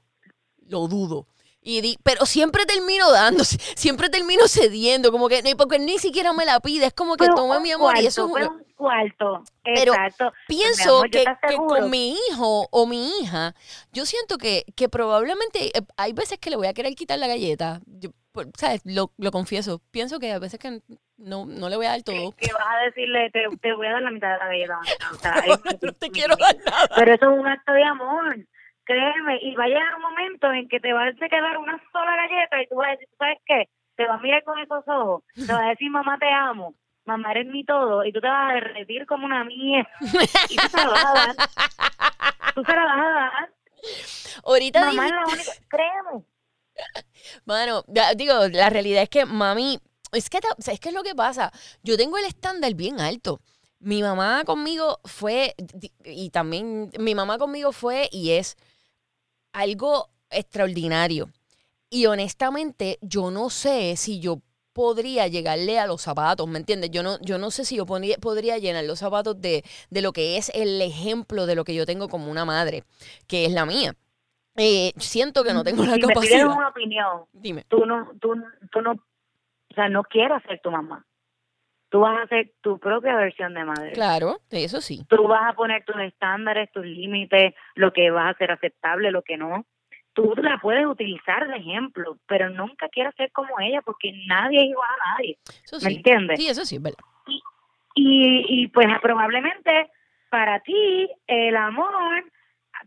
lo dudo. Y di- pero siempre termino dando, siempre termino cediendo, como que ni- porque ni siquiera me la pide, es como que Pero toma mi amor y eso es un cuarto. Pero Exacto. Pues, pienso amor, yo que, que con mi hijo o mi hija, yo siento que, que probablemente eh, hay veces que le voy a querer quitar la galleta. Yo, por- ¿Sabes? Lo, lo confieso. Pienso que a veces que no, no le voy a dar todo. que vas a decirle, te, te voy a dar la mitad de la galleta. O sea, es- no te quiero dar nada. Pero eso es un acto de amor. créeme, y va a llegar un momento en que te va a quedar una sola galleta y tú vas a decir, ¿sabes qué? Te vas a mirar con esos ojos, te vas a decir, mamá, te amo, mamá, eres mi todo, y tú te vas a derretir como una mierda. Y tú se la vas a dar. Tú se la vas a dar. Ahorita Mamá es la única, créeme. Mano, digo, la realidad es que mami, es que, es que es lo que pasa. Yo tengo el estándar bien alto. Mi mamá conmigo fue, y también mi mamá conmigo fue y es algo extraordinario. Y honestamente, yo no sé si yo podría llegarle a los zapatos, ¿me entiendes? Yo no, yo no sé si yo ponía- podría llenar los zapatos de, de lo que es el ejemplo de lo que yo tengo como una madre, que es la mía. Eh, siento que no tengo la si me pides capacidad. una opinión, Dime. tú no, tú, tú no, o sea, no quieras ser tu mamá. Tú vas a ser tu propia versión de madre. Claro, eso sí. Tú vas a poner tus estándares, tus límites, lo que va a ser aceptable, lo que no. Tú la puedes utilizar de ejemplo, pero nunca quieras ser como ella porque nadie es igual a nadie. Eso ¿Me entiendes? Sí, eso sí, verdad. Y, y pues probablemente para ti el amor,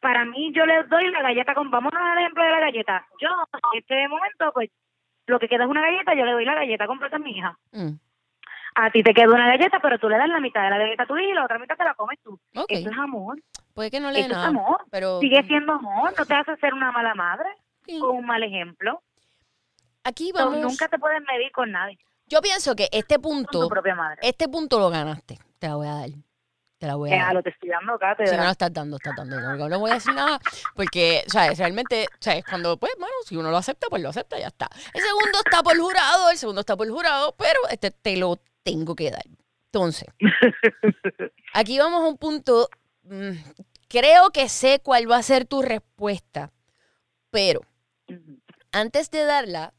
para mí yo le doy la galleta con, vamos al ejemplo de la galleta. Yo en este momento pues lo que queda es una galleta, yo le doy la galleta completa a mi hija. Mm, A ti te queda una galleta, pero tú le das la mitad de la galleta a tu hija y la otra mitad te la comes tú. ok. Eso es amor, Puede que no le eso es amor. Pero Sigue siendo amor, no te hace ser una mala madre sí. o un mal ejemplo. aquí vamos. nunca te puedes medir con nadie, Yo pienso que este punto, madre. este punto lo ganaste. Te la voy a dar. Te la voy a Eh, dar. a lo te estoy dando Si no lo estás dando, estás dando. No, no voy a decir nada porque, ¿sabes? Realmente, ¿sabes? Cuando, pues, bueno, si uno lo acepta, pues lo acepta y ya está. El segundo está por jurado, el segundo está por jurado, pero este te lo tengo que dar. Entonces, aquí vamos a un punto. mm, creo que sé cuál va a ser tu respuesta, pero antes de darla,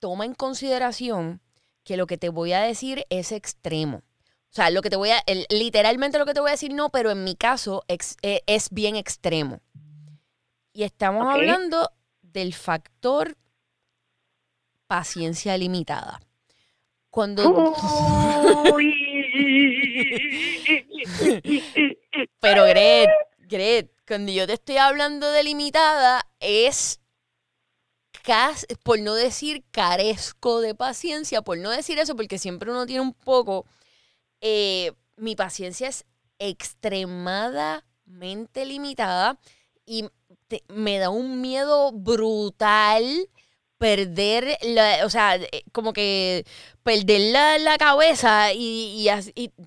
toma en consideración que lo que te voy a decir es extremo. O sea, lo que te voy a, el- literalmente lo que te voy a decir no, pero en mi caso ex- eh, es bien extremo. Y estamos hablando del factor paciencia limitada. Cuando, pero Gret, Gret, cuando yo te estoy hablando de limitada es por no decir carezco de paciencia, por no decir eso, porque siempre uno tiene un poco, eh, mi paciencia es extremadamente limitada y me da un miedo brutal perder la, o sea, eh, como que perder la, la cabeza y,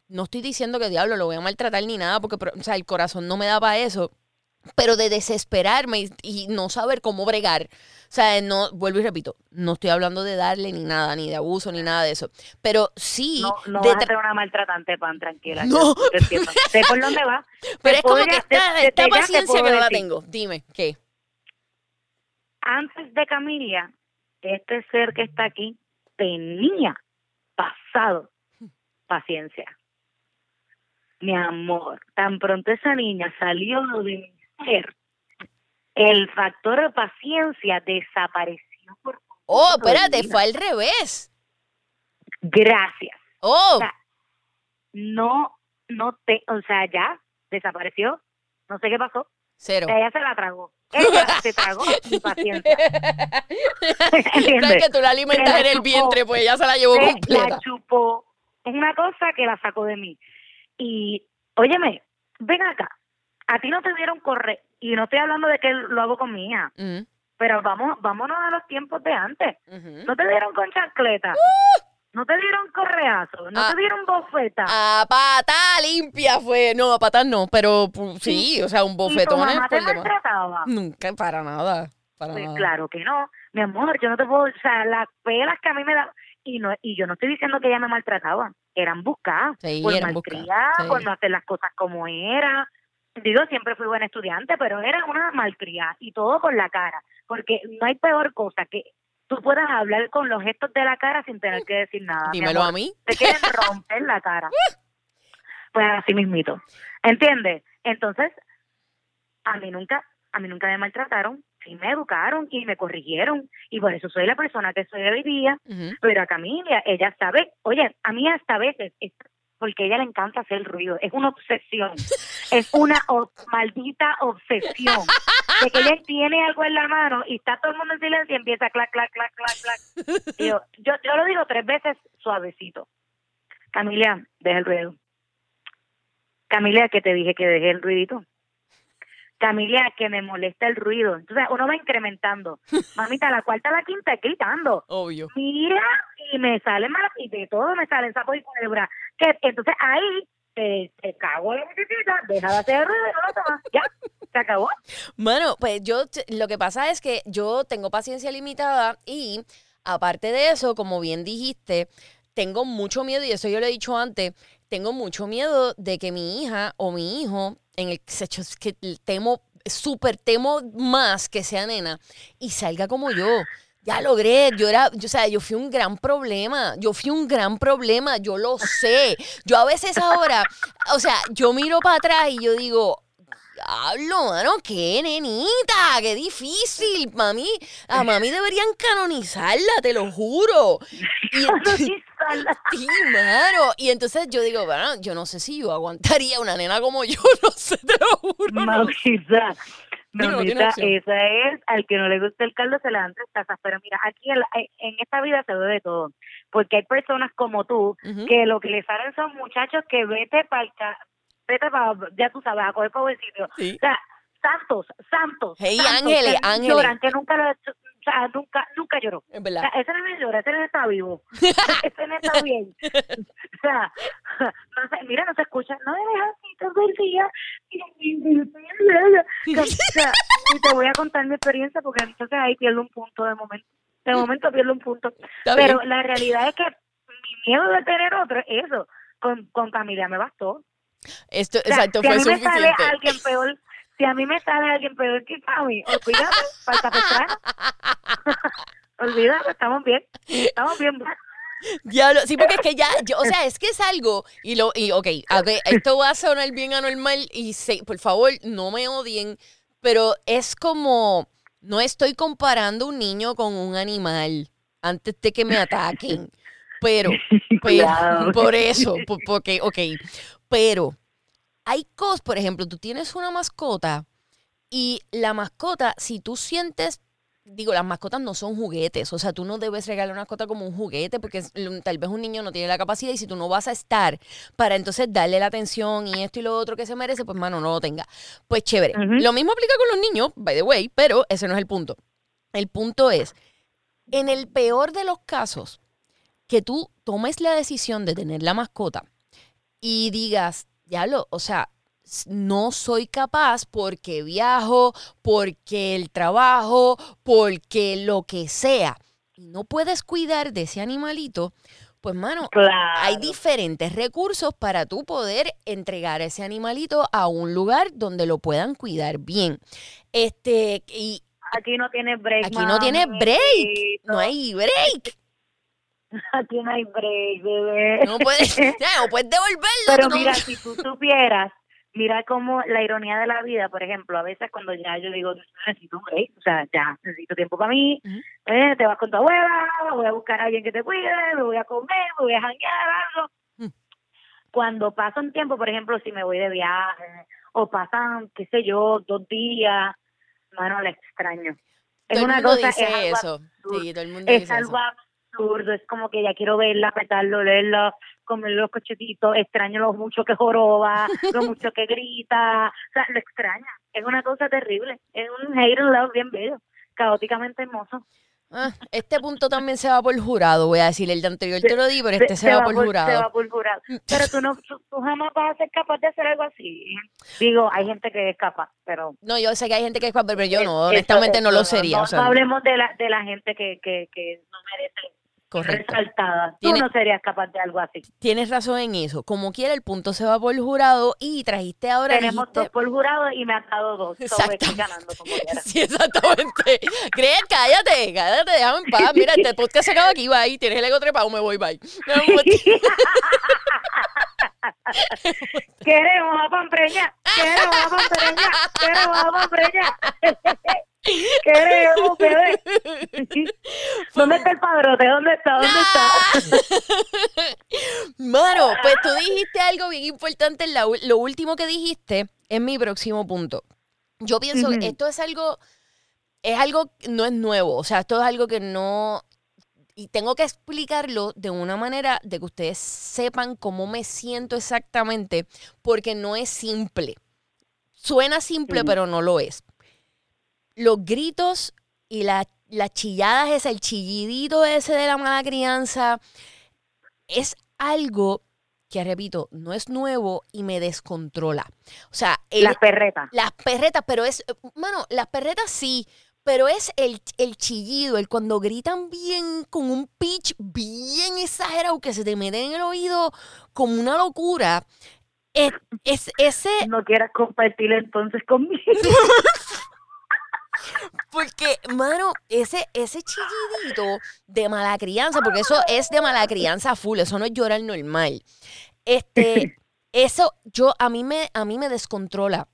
no estoy diciendo que diablo lo voy a maltratar ni nada, porque el corazón no me da para eso, pero de desesperarme y, no saber cómo bregar. O sea, no, vuelvo y repito, no estoy hablando de darle ni nada, ni de abuso, ni nada de eso. Pero sí, No, no de vas a tra- ser una maltratante, pan, tranquila. No. Sé por dónde va. pero es como que esta, esta paciencia que no la tengo. Dime, ¿qué? Antes de Camilia, este ser que está aquí tenía pasado paciencia. Mi amor, tan pronto esa niña salió de mi el factor de paciencia desapareció por Oh, espérate, fue al revés. Gracias. Oh, O sea, no, no te, o sea, ya desapareció. No sé qué pasó. cero. Ella se la tragó. Ella se tragó mi paciencia. Que tú la alimentas la en el chupó. vientre, pues ella se la llevó Se completa. la chupó. Es una cosa que la sacó de mí. Y, óyeme, ven acá. A ti no te dieron corre y no estoy hablando de que lo hago con mi hija, Mm, pero vamos, vámonos a los tiempos de antes. No te dieron con chancleta, no te dieron correazo, no Ah. te dieron bofeta. A pata limpia fue. No, a patas no, pero sí, o sea, un y tu bofetón mamá por te maltrataba. Nunca, para nada. Para Pues nada. claro que no, mi amor, yo no te puedo, o sea, las pelas que a mí me daban, y no y yo no estoy diciendo que ella me maltrataba, eran buscadas, Sí, por eran buscadas, malcriada, sí. por no hacer las cosas como era. Digo, siempre fui buena estudiante, pero era una malcriada y todo por la cara, porque no hay peor cosa que tú puedas hablar con los gestos de la cara sin tener que decir nada. Dímelo amor. a mí. Te quieren romper la cara. Pues así mismito. ¿Entiendes? Entonces, a mí nunca, a mí nunca me maltrataron, sí me educaron y me corrigieron. Y por eso soy la persona que soy hoy día. Pero a Camilia, ella sabe, oye, a mí hasta a veces, es- porque a ella le encanta hacer ruido. Es una obsesión. Es una maldita obsesión. De que ella tiene algo en la mano y está todo el mundo en silencio y empieza clac, clac, clac, clac, clac. Y yo, yo, yo lo digo tres veces suavecito. Camilia, deja el ruido. Camilia, que te dije que deje el ruidito. Camilia, que me molesta el ruido. Entonces uno va incrementando. Mamita, la cuarta, la quinta, gritando Obvio. mira y me salen mal y de todo me salen sapos y culebra que entonces ahí te, la muchachita deja de hacer lo ya se acabó Bueno, pues yo lo que pasa es que yo tengo paciencia limitada y aparte de eso, como bien dijiste, tengo mucho miedo, y eso yo lo he dicho antes, tengo mucho miedo de que mi hija o mi hijo, en el que temo, súper temo más que sea nena, y salga como yo. Ya logré, yo era, yo, o sea, yo fui un gran problema, yo fui un gran problema, yo lo sé. Yo a veces ahora, o sea, yo miro para atrás y yo digo, Diablo, mano, qué nenita, qué difícil. Mami, a mami deberían canonizarla, te lo juro. Y, sí, mano. Y entonces yo digo, bueno, yo no sé si yo aguantaría una nena como yo, no sé, te lo juro. no no esa es al que no le gusta el caldo se le dan tres tazas pero mira aquí en, la- en esta vida se ve de todo porque hay personas como tú Ujú. que lo que le salen son muchachos que vete para vete para ya tú sabes a coger para buen sitio Sí. o sea santos santos Hey, santos ángeles, que ángeles. lloran que nunca lo- o sea nunca nunca lloró Es o verdad. sea, ese no llora, ese no está vivo. ese no está bien. O sea, no mira, no se escucha. No me dejas así todo el día. Y te voy a contar mi experiencia porque entonces ahí pierdo un punto de momento. De momento pierdo un punto. Pero la realidad es que mi miedo de tener otro es eso. Con, con Camila me bastó. Esto, O sea, exacto, si a mí me sale alguien peor, si a mí me sale alguien peor que Cami, olvídate, falta pesar. olvídate, estamos bien. Estamos bien. Diablo, sí, porque es que ya, yo- o sea, es que es algo, y lo, y ok, a ver, esto va a sonar bien anormal, y se, por favor, no me odien, pero es como, no estoy comparando un niño con un animal antes de que me ataquen, pero, por eso, po- porque, ok, pero hay cosas, por ejemplo, tú tienes una mascota, y la mascota, si tú sientes digo, las mascotas no son juguetes, o sea, tú no debes regalar una mascota como un juguete porque tal vez un niño no tiene la capacidad y si tú no vas a estar para entonces darle la atención y esto y lo otro que se merece, pues mano, no lo tenga. Pues chévere. Lo mismo aplica con los niños, by the way, pero ese no es el punto. El punto es, en el peor de los casos, que tú tomes la decisión de tener la mascota y digas, ya lo, o sea, no soy capaz porque viajo, porque el trabajo, porque lo que sea, y no puedes cuidar de ese animalito, pues mano, Claro. hay diferentes recursos para tú poder entregar ese animalito a un lugar donde lo puedan cuidar bien. Este, y Aquí no tiene break. aquí no tiene break, no hay break. Aquí no hay break, bebé. No puedes, ya, no puedes devolverlo. Pero no- mira, si tú supieras, mira cómo la ironía de la vida, por ejemplo, a veces cuando ya yo digo, necesito un break, o sea, ya necesito tiempo para mí, eh, te vas con tu abuela, voy a buscar a alguien que te cuide, me voy a comer, me voy a janguear, algo. Mm. Cuando pasa un tiempo, por ejemplo, si me voy de viaje, o pasan, qué sé yo, dos días, mano, la extraño. Es todo una cosa, dice es algo eso. absurdo. Sí, todo el mundo es dice algo eso. absurdo, es como que ya quiero verla, apretarlo, olerla, comer los cochetitos, extraño lo mucho que joroba, lo mucho que grita, o sea, lo extraña, es una cosa terrible, es un hate and love bien bello, caóticamente hermoso. Ah, este punto también se va por jurado, voy a decir. El de anterior te lo di, pero este se, va, por Se jurado. va por jurado. Pero tú no, tú, tú jamás vas a ser capaz de hacer algo así. Digo, hay gente que es capaz, pero No, yo sé que hay gente que es capaz, pero yo no, honestamente no lo sería. No, o sea, no hablemos de la, de la gente que, que, que no merece correcto. resaltada. Tú no serías capaz de algo así. Tienes razón en eso. Como quiera, el punto se va por jurado y trajiste ahora. Tenemos dijiste- dos por jurado y me ha dado dos. So, estoy Exactamente. ganando como quiera. Sí, exactamente. Creer, cállate, cállate, déjame en paz. Mira, este podcast se acaba aquí, bye. Tienes el ego trepado, me voy, bye. Queremos a Pampreña, queremos a Pampreña, queremos a Pampreña. Queremos, bebé. ¿Dónde está el padrote? ¿Dónde está? ¿Dónde está? Mano, pues tú dijiste algo bien importante. en la lo último que dijiste es mi próximo punto. Yo pienso que esto es algo, es algo, no es nuevo. O sea, esto es algo que no. Y tengo que explicarlo de una manera de que ustedes sepan cómo me siento exactamente, porque no es simple. Suena simple, pero no lo es. Los gritos y la- las chilladas, ese, el chillidito ese de la mala crianza, es algo que, repito, no es nuevo y me descontrola. O sea, el- Las perretas. las perretas, pero es, mano, las perretas sí, pero es el, el chillido, el cuando gritan bien, con un pitch bien exagerado que se te mete en el oído como una locura. Es, es ese, No quieras compartir entonces conmigo. porque, mano, ese, ese chillidito de mala crianza, porque eso es de mala crianza full, eso no es llorar normal. Este, eso yo a mí me a mí me descontrola.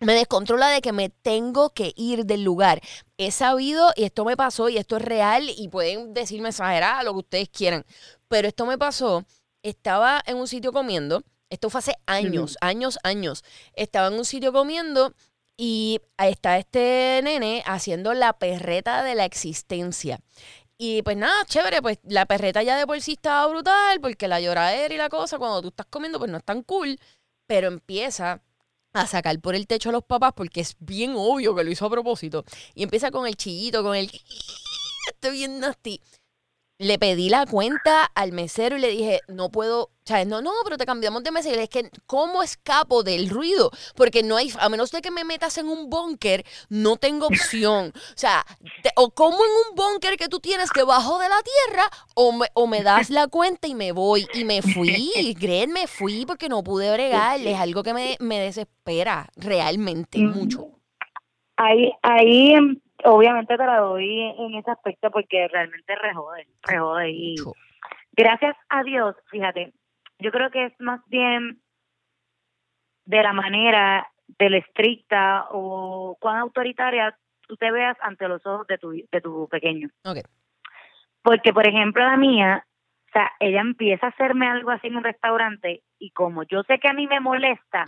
Me descontrola de que me tengo que ir del lugar. He sabido, y esto me pasó, y esto es real, y pueden decirme exagerada lo que ustedes quieran, pero esto me pasó. Estaba en un sitio comiendo, esto fue hace años, años, años. Estaba en un sitio comiendo y está este nene haciendo la perreta de la existencia. Y pues nada, chévere, pues la perreta ya de por sí estaba brutal, porque la lloradera y la cosa, cuando tú estás comiendo, pues no es tan cool, pero empieza a sacar por el techo a los papás, porque es bien obvio que lo hizo a propósito. Y empieza con el chillito, con el... Estoy bien nasty. Le pedí la cuenta al mesero y le dije, no puedo, o sea, no, no, pero te cambiamos de mesero. Y le dije, es que, ¿cómo escapo del ruido? Porque no hay, a menos de que me metas en un búnker, no tengo opción. O sea, te- o como en un búnker que tú tienes debajo de la tierra, o me, o me das la cuenta y me voy. Y me fui, créanme, fui porque no pude bregar. Es algo que me, me desespera realmente Mm. mucho. Ahí, ahí em, obviamente te la doy en ese aspecto porque realmente rejode, rejode. Y gracias a Dios, fíjate, yo creo que es más bien de la manera de la estricta o cuán autoritaria tú te veas ante los ojos de tu, de tu pequeño. Porque, por ejemplo, la mía, o sea, ella empieza a hacerme algo así en un restaurante y como yo sé que a mí me molesta,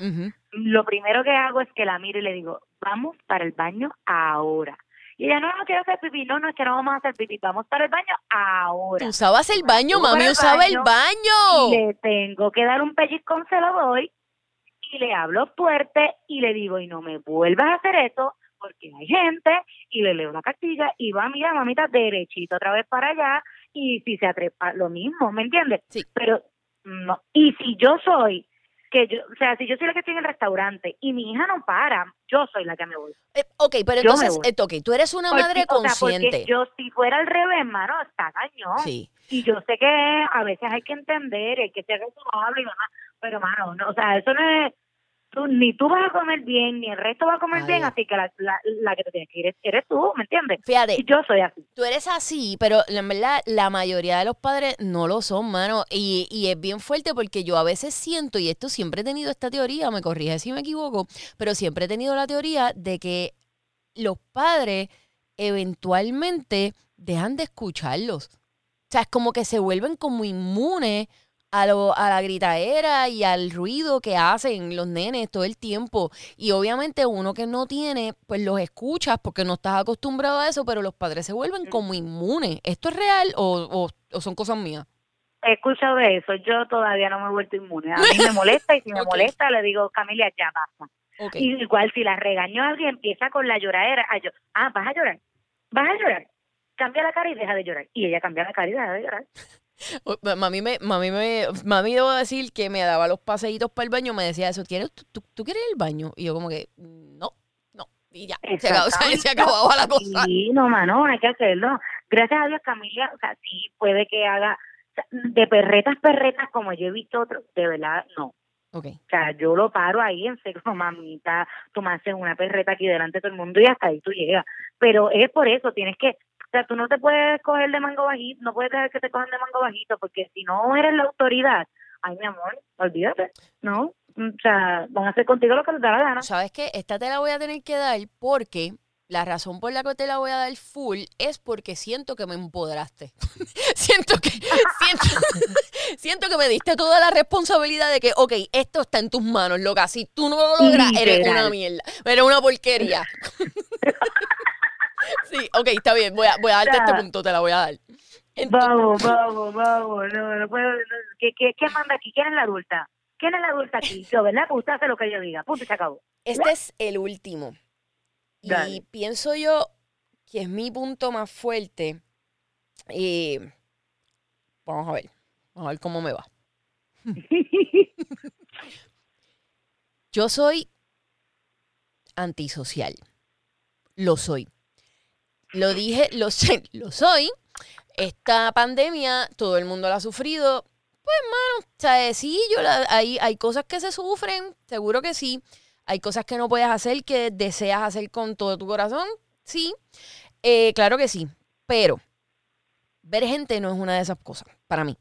lo primero que hago es que la miro y le digo, vamos para el baño ahora. Y ella, no, no quiero hacer pipí. No, no, es que no vamos a hacer pipí. Vamos para el baño ahora. Usabas el baño, Tú mami el usaba el baño, baño. Le tengo que dar un pellizcón, se lo doy. Y le hablo fuerte y le digo, y no me vuelvas a hacer eso porque hay gente. Y le leo la cartilla y va, mira, mamita, derechito otra vez para allá. Y si se atrepa, lo mismo, ¿me entiendes? Sí. Pero, no. Y si yo soy, que yo, o sea, si yo soy la que estoy en el restaurante y mi hija no para, yo soy la que me voy. Eh, ok, pero entonces, eh, ok, tú eres una Porque, madre o sea, consciente. porque yo, si fuera al revés, hermano, está cañón. Sí. Y yo sé que a veces hay que entender, hay que ser razonable y demás, pero, mano, no, o sea, eso no es. Tú, ni tú vas a comer bien, ni el resto va a comer Ay. bien, así que la, la, la que te tienes que ir es- eres tú, ¿me entiendes? Fíjate, Y yo soy así. tú eres así, pero en verdad la mayoría de los padres no lo son, mano. Y, y es bien fuerte porque yo a veces siento, y esto siempre he tenido esta teoría, me corrige si me equivoco, pero siempre he tenido la teoría de que los padres eventualmente dejan de escucharlos. O sea, es como que se vuelven como inmunes a, lo, a la gritadera y al ruido que hacen los nenes todo el tiempo. Y obviamente uno que no tiene, pues los escuchas porque no estás acostumbrado a eso, pero los padres se vuelven como inmunes. ¿Esto es real o, o- o son cosas mías? He escuchado de eso, yo todavía no me he vuelto inmune. A mí me molesta y si me molesta le digo, Camila, ya basta. Y igual si la regañó alguien, empieza con la lloradera. Ah, yo, ah, vas a llorar, vas a llorar. Cambia la cara y deja de llorar. Y ella cambia la cara y deja de llorar. O- Mami me, mami me, mami debo decir que me daba los paseitos para el baño, me decía eso, ¿quieres, tú, tú- tú quieres al baño? Y yo como que, no, no, y ya, se, acabó- se acababa la cosa. Sí, no, mano, hay que hacerlo. Gracias a Dios, Camila, o sea, sí puede que haga o de perretas, perretas, como yo he visto otros, de verdad, no. Ok, O sea, yo lo paro ahí en serio, mamita, tú me haces una perreta aquí delante de todo el mundo y hasta ahí tú llegas. Pero es por eso, tienes que, o sea, tú no te puedes coger de mango bajito, no puedes dejar que te cojan de mango bajito, porque si no eres la autoridad, ay, mi amor, olvídate, ¿no? O sea, van a hacer contigo lo que les da la gana. ¿sabes qué? Esta te la voy a tener que dar porque la razón por la que te la voy a dar full es porque siento que me empoderaste. siento que siento, siento que me diste toda la responsabilidad de que, ok, esto está en tus manos, loca. Si tú no lo logras, eres una mierda. Eres una porquería. sí, ok, está bien. Voy a, voy a darte este punto, te la voy a dar. Vamos, vamos, vamos. No, no puedo. no, ¿qué, qué, ¿Qué manda aquí? ¿Quién es la adulta? ¿Quién es la adulta aquí? Yo, ¿verdad? Pues usted hace lo que yo diga. Punto y se acabó. Este es el último. Y Dale. pienso yo que es mi punto más fuerte. Eh, vamos a ver. Vamos a ver cómo me va. Yo soy antisocial. Lo soy. Lo dije, lo sé, lo soy. Esta pandemia, todo el mundo la ha sufrido. Pues, mano, o sea, sí, yo la- hay, hay cosas que se sufren, seguro que sí. Hay cosas que no puedes hacer que deseas hacer con todo tu corazón, sí. Eh, claro que sí. Pero ver gente no es una de esas cosas, para mí.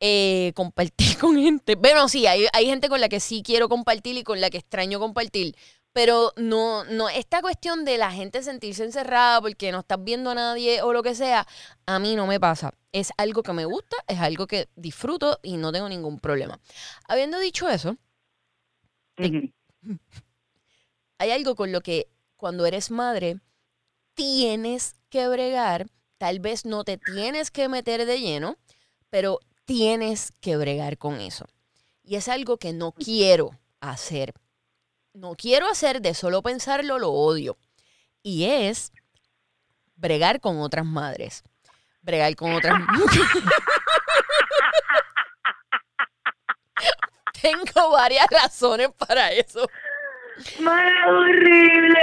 Eh, compartir con gente. Bueno, sí, hay, hay gente con la que sí quiero compartir y con la que extraño compartir. Pero no, no, esta cuestión de la gente sentirse encerrada porque no estás viendo a nadie o lo que sea, a mí no me pasa. Es algo que me gusta, es algo que disfruto y no tengo ningún problema. Habiendo dicho eso, hay algo con lo que cuando eres madre tienes que bregar, tal vez no te tienes que meter de lleno, pero tienes que bregar con eso. Y es algo que no quiero hacer. No quiero hacer de solo pensarlo, lo odio. Y es bregar con otras madres. Bregar con otras Tengo varias razones para eso. ¡Más horrible!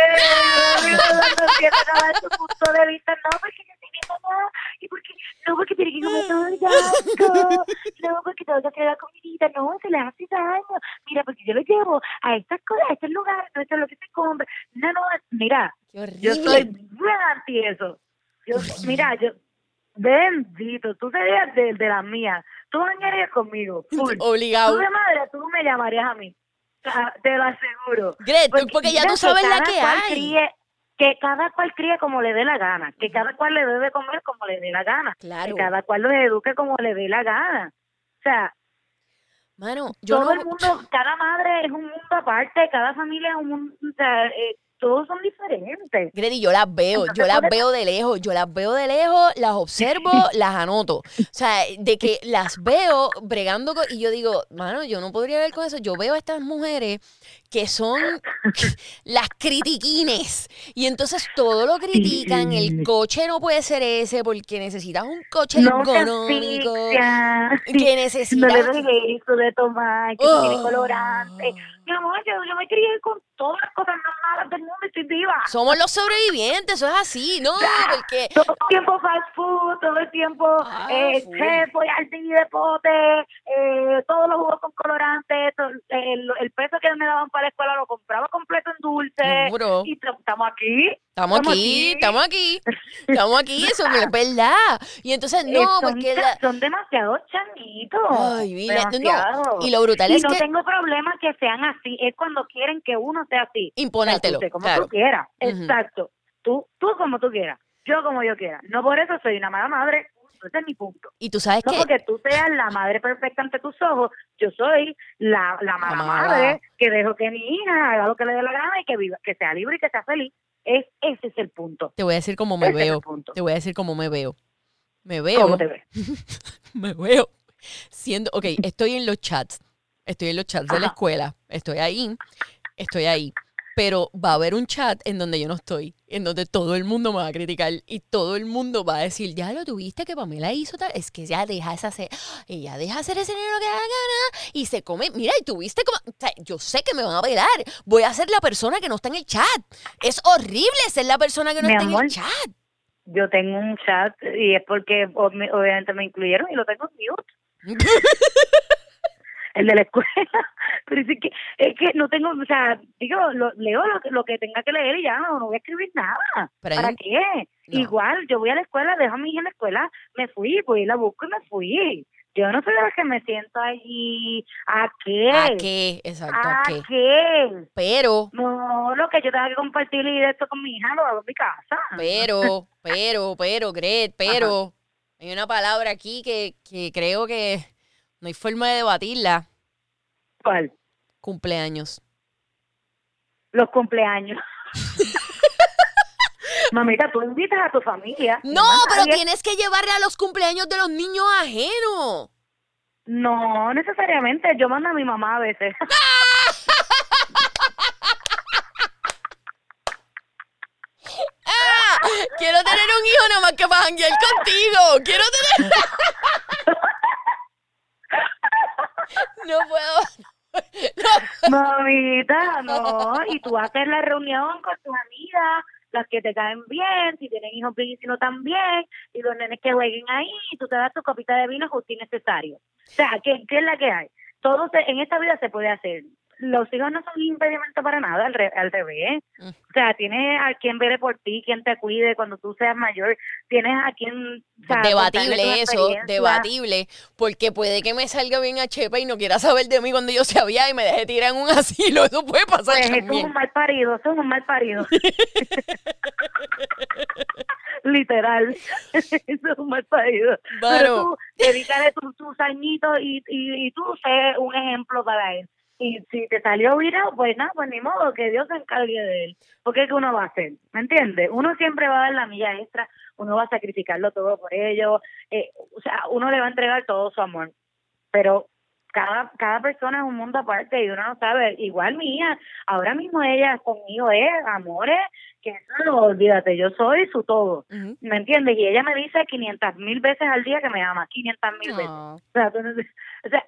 No quiero nada de tu punto de vista. No, porque yo soy mi mamá. Y porque, no, porque tiene que comer todo el asco. No, porque todo que la comidita. No, se le hace daño. Mira, porque yo lo llevo a estas cosas, a estos lugares. No, esto es lo que se compra. No, no, mira, yo soy bien anti eso. Yo, mira, yo, bendito, tú serías de, de las mías. Tú bañarías conmigo. Full. Obligado. Tú de madre, tú me llamarías a mí. Te lo aseguro. Gret, porque ya tú sabes la que hay. críe- que cada cual críe como le dé la gana, que cada cual le debe comer como le dé la gana, Claro. que cada cual los eduque como le dé la gana. O sea, Mano, yo todo no, el mundo, cada madre es un mundo aparte, cada familia es un mundo, o sea, eh, todos son diferentes. Grady, yo las veo, yo las puede- veo de lejos, yo las veo de lejos, las observo, las anoto. O sea, de que las veo bregando con, y yo digo, mano, yo no podría ver con eso. Yo veo a estas mujeres que son las critiquines y entonces todo lo critican, el coche no puede ser ese porque necesitas un coche No económico, que No le necesitas... des eso de tomar, que Oh. tiene colorante. Mi amor, yo, yo me crié con todas las cosas más malas del mundo y estoy viva. Somos los sobrevivientes, eso es así, ¿no? Porque todo el tiempo fast food, todo el tiempo Ah, eh, chef, al de pote, eh, todos los jugos con colorante, to- el, el peso que me daban para la escuela lo compraba completo en dulce. Seguro. Y estamos aquí. Estamos aquí, estamos aquí, estamos aquí, eso es verdad. Y entonces, Eh, no, son, porque la... son demasiado chanitos. Ay, mira, no, demasiado. y lo brutal Y es no que tengo problema que sean así, es cuando quieren que uno sea así. imponértelo, O sea, como claro. tú quieras, exacto. Tú, tú como tú quieras, yo como yo quiera. No por eso soy una mala madre, ese es mi punto. Y tú sabes No que porque tú seas la madre perfecta ante tus ojos, yo soy la, la mala madre que dejo que mi hija haga lo que le dé la gana y que viva, que sea libre y que sea feliz. Es, ese es el punto. te voy a decir cómo me Ese veo, te voy a decir cómo me veo. Me veo, ¿Cómo te ves? me veo siendo, ok, estoy en los chats, estoy en los chats de la escuela, estoy ahí, estoy ahí, pero va a haber un chat en donde yo no estoy, en donde todo el mundo me va a criticar y todo el mundo va a decir, ya lo tuviste que Pamela hizo tal, es que ya deja esa hacer, ella deja hacer ese negro que da gana y se come, mira, y tuviste como, o sea, yo sé que me van a pelar, voy a ser la persona que no está en el chat, es horrible ser la persona que no Mi está en el chat. Yo tengo un chat y es porque ob- obviamente me incluyeron y lo tengo en mute. el de la escuela, pero es que, es que no tengo, o sea, digo, lo, leo lo, que- lo que tenga que leer y ya no, no voy a escribir nada. ¿Para un- qué? No. Igual, yo voy a la escuela, dejo a mi hija en la escuela, me fui, pues la busco y me fui. Yo no soy de las que me siento allí. ¿A qué? ¿A qué? Exacto, ¿a ¿A qué? Pero, No, lo que yo tenga que compartir y esto con mi hija lo hago en mi casa. pero, pero, pero, Gret, pero, hay una palabra aquí que, que creo que no hay forma de debatirla. ¿Cuál? Cumpleaños. Los cumpleaños. Mamita, tú invitas a tu familia. No, pero tienes que llevarle a los cumpleaños de los niños ajenos. No, necesariamente. Yo mando a mi mamá a veces. ¡Ah! Quiero tener un hijo nada más que para janguear contigo. Quiero tener. No puedo. Mamita, no. Y tú haces la reunión con tus amigas, las que te caen bien, si tienen hijos bien y si no también, y los nenes que jueguen ahí, y tú te das tu copita de vino justo y necesario. O sea, ¿qué, qué es la que hay? Todo se- en esta vida se puede hacer. Los hijos no son impedimento para nada, al, re- al revés. Mm. O sea, tienes a quien vele por ti, quien te cuide cuando tú seas mayor, tienes a quien... o sea, debatible eso, debatible, porque puede que me salga bien a Chepa y no quiera saber de mí cuando yo sea vieja y me deje tirar en un asilo. Eso puede pasar Pues eso es también. un mal parido, eso es un mal parido. Literal. eso es un mal parido. Bueno. Pero tú, dedícale tus, tus añitos y, y, y tú sé un ejemplo para él. Y si te salió virado, pues nada, pues ni modo, que Dios se encargue de él. Porque es que uno va a hacer, ¿me entiendes? Uno siempre va a dar la milla extra, uno va a sacrificarlo todo por ellos, eh, o sea, uno le va a entregar todo su amor. Pero cada, cada persona es un mundo aparte y uno no sabe. Igual mía, ahora mismo ella conmigo es amores, que eso no olvídate, yo soy su todo. ¿Me entiendes? Y ella me dice 500 mil veces al día que me ama, 500 mil veces. O sea, no- o sea,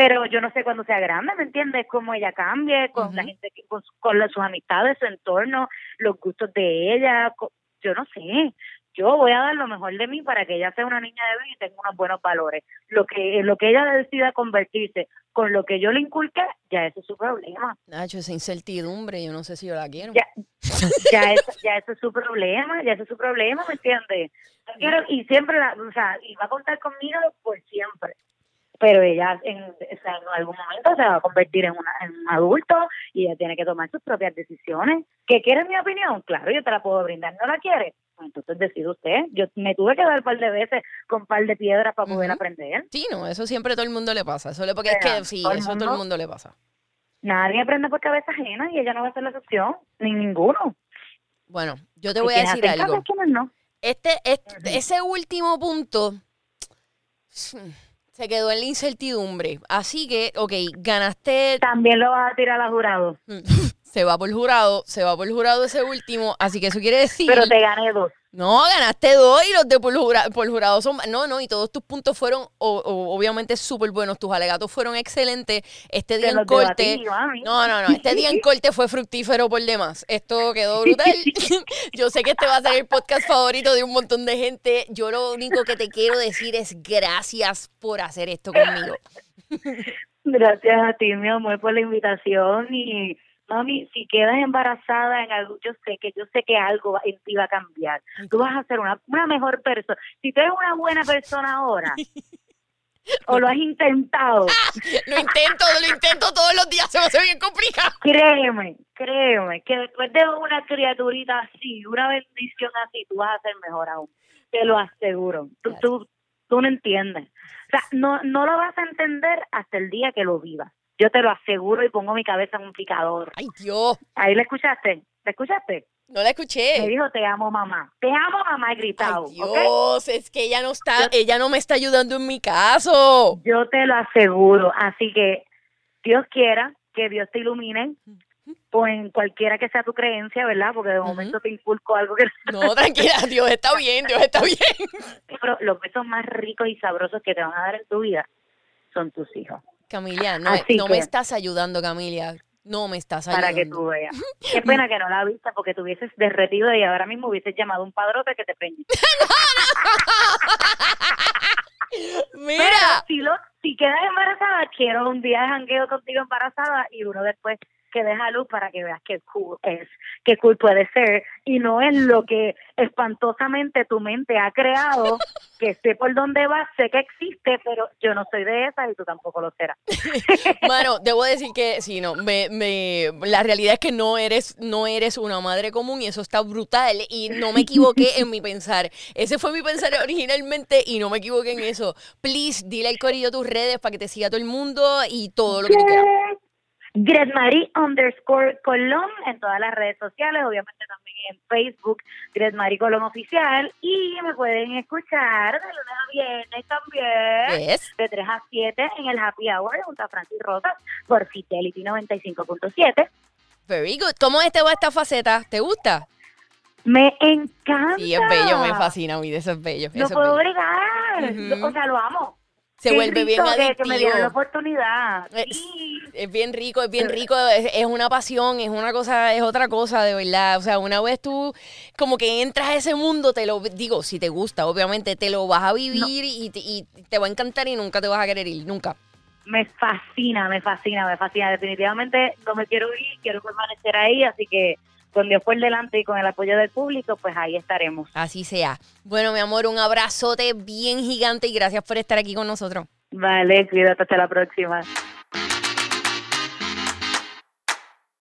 pero yo no sé cuándo sea grande, ¿me entiendes? Cómo ella cambie con la gente, que- con, con sus amistades, su entorno, los gustos de ella. Yo no sé. Yo voy a dar lo mejor de mí para que ella sea una niña de bien y tenga unos buenos valores. Lo que lo que ella decida convertirse con lo que yo le inculque, ya ese es su problema. Nacho, esa incertidumbre, yo no sé si yo la quiero. Ya, ya, es, ya ese es su problema, ya ese es su problema, ¿me entiendes? Yo quiero- y siempre, la, o sea, y va a contar conmigo por siempre. Pero ella en, o sea, en algún momento se va a convertir en, una, en un adulto y ella tiene que tomar sus propias decisiones. ¿Que quiere mi opinión? Claro, yo te la puedo brindar. ¿No la quiere? Pues entonces decide usted. Yo me tuve que dar un par de veces con un par de piedras para poder aprender. Sí, no, eso siempre a todo el mundo le pasa. Eso le, porque es Pero, que sí, ¿todo el eso a todo el mundo? le pasa. Nadie aprende por cabeza ajena y ella no va a ser la excepción, ni ninguno. Bueno, yo te voy a decir caso, algo. no. Este, este- Ujú. ese último punto se quedó en la incertidumbre. Así que, ok, ganaste, También lo vas a tirar a jurado. se va por jurado, se va por jurado ese último. Así que eso quiere decir. Pero te gané dos. No, ganaste dos y los de por, jura- por jurado son... No, no, y todos tus puntos fueron o- o- obviamente súper buenos. Tus alegatos fueron excelentes. Este día en corte... debatí, mami. No, no, no. Este día en corte fue fructífero por demás. Esto quedó brutal. Yo sé que este va a ser el podcast favorito de un montón de gente. Yo lo único que te quiero decir es gracias por hacer esto conmigo. Gracias a ti, mi amor, por la invitación y mami, si quedas embarazada en algo, yo sé que yo sé que algo en ti va a cambiar. Tú vas a ser una, una mejor persona. Si tú eres una buena persona ahora, o lo has intentado, Lo intento, lo intento todos los días. Se me hace bien complicado. créeme, créeme, que después de una criaturita así, una bendición así, tú vas a ser mejor aún. Te lo aseguro. Tú, tú, tú no entiendes. O sea, no, no lo vas a entender hasta el día que lo vivas. Yo te lo aseguro y pongo mi cabeza en un picador. Ay, Dios. Ahí le escuchaste, ¿le escuchaste? No la Me escuché. dijo, te amo mamá. Te amo mamá, he gritado. Ay. Dios, es que ella no está, ella no me está ayudando en mi caso. Yo te lo aseguro. Así que Dios quiera que Dios te ilumine o en cualquiera que sea tu creencia, ¿verdad? Porque de momento te inculco algo que... No, tranquila, Dios está bien, Dios está bien. Pero los besos más ricos y sabrosos que te van a dar en tu vida son tus hijos. Camilia, no, Así no me estás ayudando, Camilia. No me estás ayudando. Para que tú veas. Qué pena que no la viste porque te hubieses derretido y ahora mismo hubieses llamado a un padrote que te preñe. Mira, si, lo, si quedas embarazada, quiero un día de jangueo contigo embarazada y uno después que deja luz para que veas qué cool es, qué cool puede ser, y no es lo que espantosamente tu mente ha creado, que sé por dónde va, sé que existe, pero yo no soy de esa y tú tampoco lo serás. Bueno, debo decir que sí, no, me, me, la realidad es que no eres, no eres una madre común y eso está brutal y no me equivoqué en mi pensar. Ese fue mi pensar originalmente y no me equivoqué en eso. Please, dile al corillo tus redes para que te siga todo el mundo y todo lo que tú quieras. Gretmari underscore Colón en todas las redes sociales, obviamente también en Facebook, Gretmari Colón Oficial, y me pueden escuchar de lunes a viernes también, Yes. de 3 a 7 en el Happy Hour junto a Francis Rosas por Fidelity 95.7. Very good. ¿Cómo este va esta faceta? ¿Te gusta? Me encanta. Sí, es bello, me fascina, mí, eso es bello. No eso puedo bregar, o sea, lo amo. Se Qué vuelve bien rico que, que me dieron la adictivo. oportunidad. Es- bien rico, es bien rico, es, es una pasión, es una cosa, es otra cosa, de verdad. O sea, una vez tú como que entras a ese mundo, te lo digo, si te gusta, obviamente, te lo vas a vivir y, te- y te va a encantar y nunca te vas a querer ir, nunca. Me fascina, me fascina, me fascina. Definitivamente no me quiero ir, quiero permanecer ahí, así que con Dios por delante y con el apoyo del público, pues ahí estaremos. Así sea. Bueno, mi amor, un abrazote bien gigante y gracias por estar aquí con nosotros. Vale, cuídate, hasta la próxima.